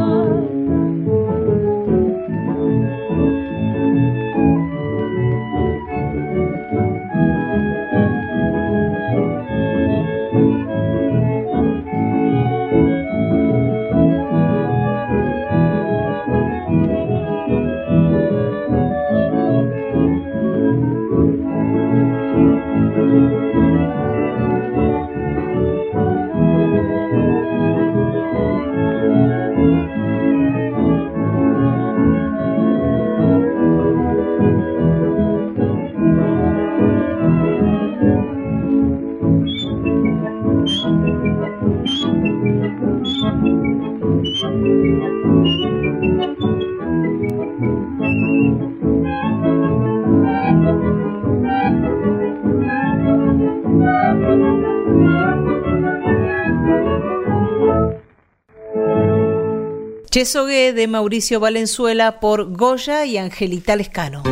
Chesogué de Mauricio Valenzuela por Goya y Angelita Lescano.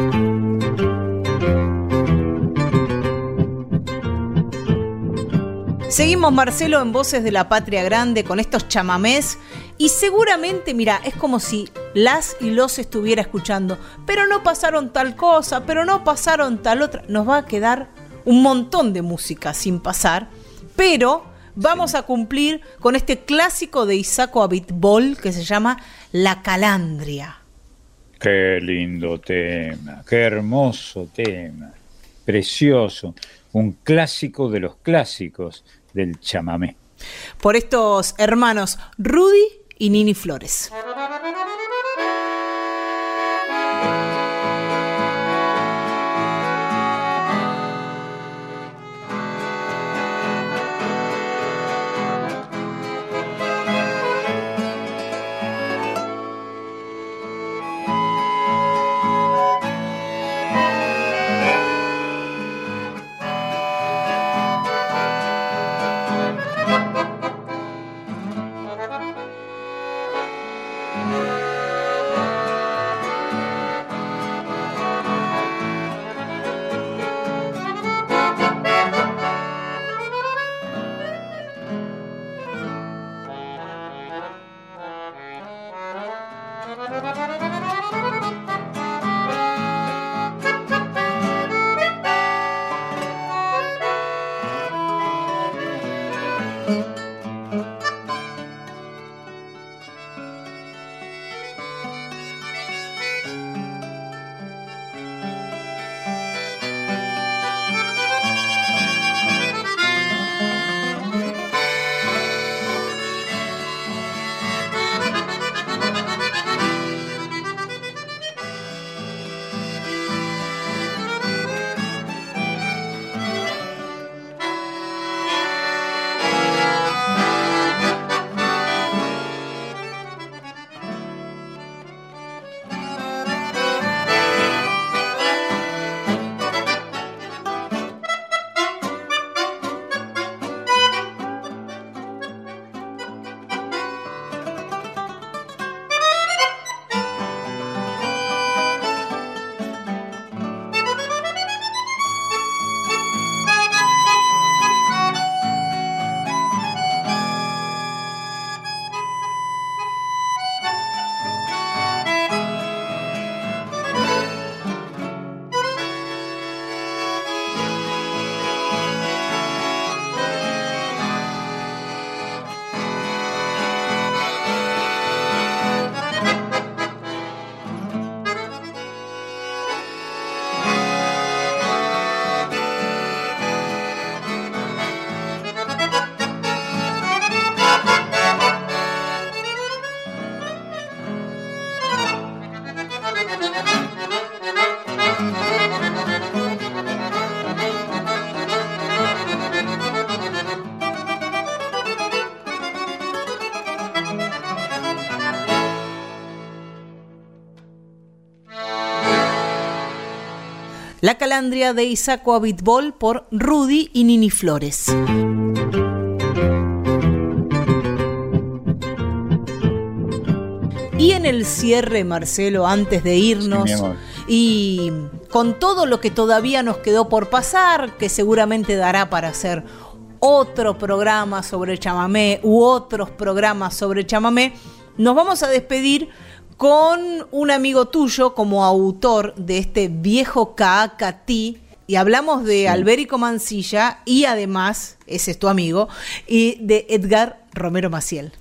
Seguimos Marcelo en Voces de la Patria Grande con estos chamamés y seguramente, mira, es como si las y los estuviera escuchando, pero no pasaron tal cosa, pero no pasaron tal otra. Nos va a quedar un montón de música sin pasar, pero vamos a cumplir con este clásico de Isaco Abitbol que se llama La Calandria. Qué lindo tema, qué hermoso tema, precioso, un clásico de los clásicos del chamamé. Por estos hermanos Rudy y Nini Flores. La calandria de Isaco Abitbol por Rudy y Nini Flores. Y en el cierre, Marcelo, antes de irnos Sí, y con todo lo que todavía nos quedó por pasar, que seguramente dará para hacer otro programa sobre chamamé u otros programas sobre chamamé, nos vamos a despedir con un amigo tuyo como autor de este viejo Caacatí. Y hablamos de Albérico Mancilla y además, ese es tu amigo, y de Edgar Romero Maciel.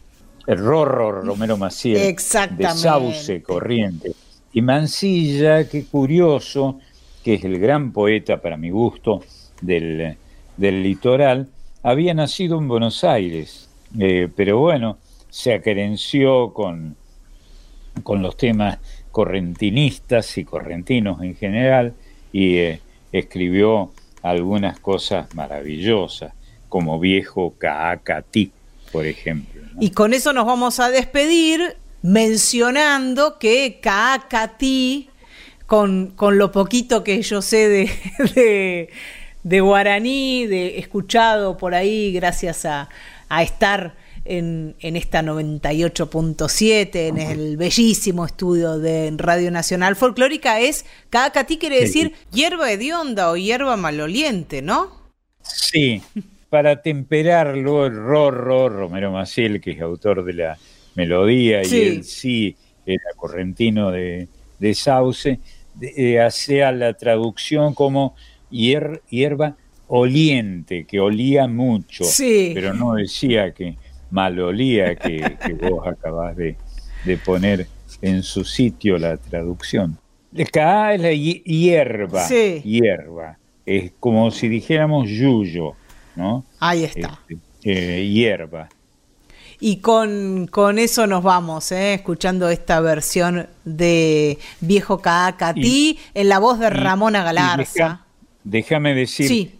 El Rorro Romero Maciel. Exactamente. De Sauce Corriente. Y Mancilla, qué curioso, que es el gran poeta para mi gusto del, del litoral, había nacido en Buenos Aires, eh, pero bueno, se acerenció con, con los temas correntinistas y correntinos en general y eh, escribió algunas cosas maravillosas, como Viejo Caacatí, por ejemplo. Y con eso nos vamos a despedir mencionando que Caacatí, con, con lo poquito que yo sé de, de, de guaraní, de escuchado por ahí gracias a, a estar en, en esta 98.7, en el bellísimo estudio de Radio Nacional Folclórica, es Caacatí quiere decir hierba hedionda o hierba maloliente, ¿no? Sí, para temperarlo, el Rorro, Romero Maciel, que es autor de la melodía, Sí. y él sí era correntino de, de Sauce, eh, hacía la traducción como hier- hierba oliente, que olía mucho, Sí. pero no decía que mal olía, que, que vos acabás de, de poner en su sitio la traducción. Ka es la hi- hierba, Sí. hierba, es como si dijéramos yuyo, ¿no? Ahí está. Este, eh, hierba. Y con, con eso nos vamos, ¿eh? escuchando esta versión de Viejo Caacatí en la voz de Ramona Y Galarza. deja- déjame decir Sí.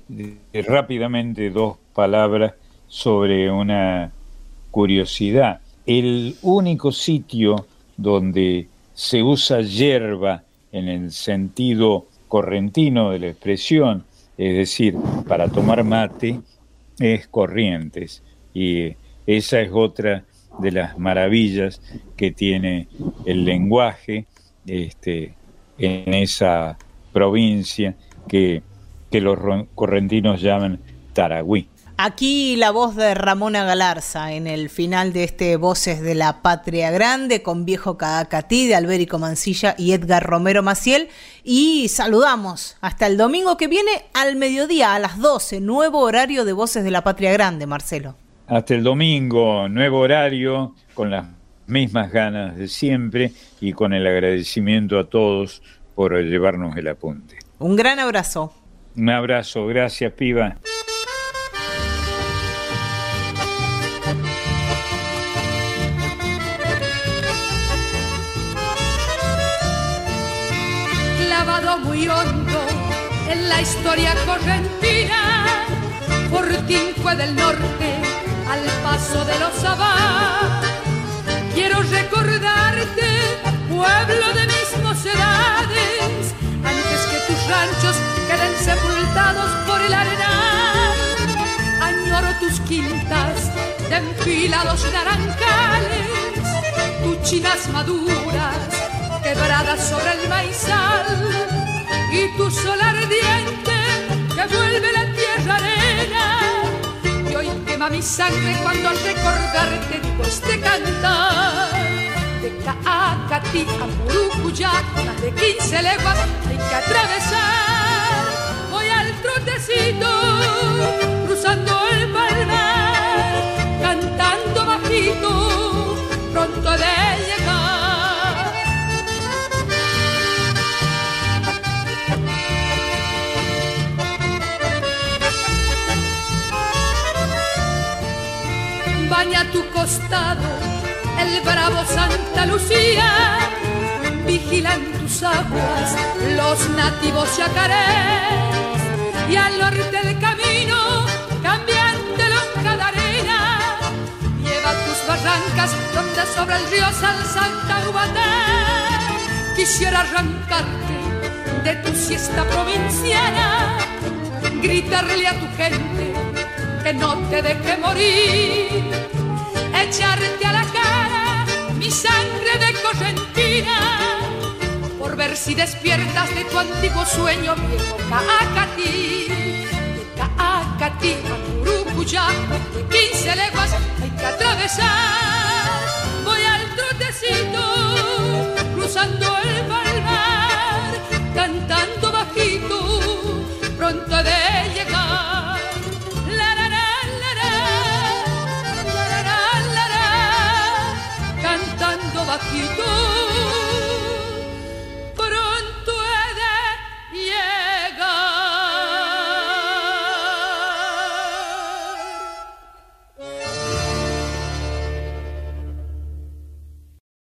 rápidamente dos palabras sobre una curiosidad. El único sitio donde se usa hierba en el sentido correntino de la expresión, es decir, para tomar mate, es Corrientes. Y esa es otra de las maravillas que tiene el lenguaje este, en esa provincia que, que los correntinos llaman Taragüí. Aquí la voz de Ramona Galarza en el final de este Voces de la Patria Grande con Viejo Caacatí de Albérico Mancilla y Edgar Romero Maciel. Y saludamos hasta el domingo que viene al mediodía a las 12, nuevo horario de Voces de la Patria Grande, Marcelo. Hasta el domingo, nuevo horario, con las mismas ganas de siempre y con el agradecimiento a todos por llevarnos el apunte. Un gran abrazo. Un abrazo, gracias, piba. La historia correntina. Fortín fue del norte al paso de los Abad. Quiero recordarte, pueblo de mis mocedades, antes que tus ranchos queden sepultados por el arenal. Añoro tus quintas de enfilados naranjales, tus chinas maduras quebradas sobre el maizal y tu sol ardiente que vuelve la tierra arena. Y hoy quema mi sangre cuando al recordarte digo este cantar de Caacatí a Murucuyá más de 15 leguas hay que atravesar voy al trotecito cruzando el bravo Santa Lucía, vigilan tus aguas los nativos yacarés, y al norte del camino, cambiante lonja de arena, lleva tus barrancas donde sobre el río San Santa Ubatá. Quisiera arrancarte de tu siesta provinciana, gritarle a tu gente que no te deje morir, echarte a la cara mi sangre de correntina, por ver si despiertas de tu antiguo sueño, viejo Caacatí, Caacatí, Curucuyá, de 15 leguas hay que atravesar, voy al trotecito, cruzando el bar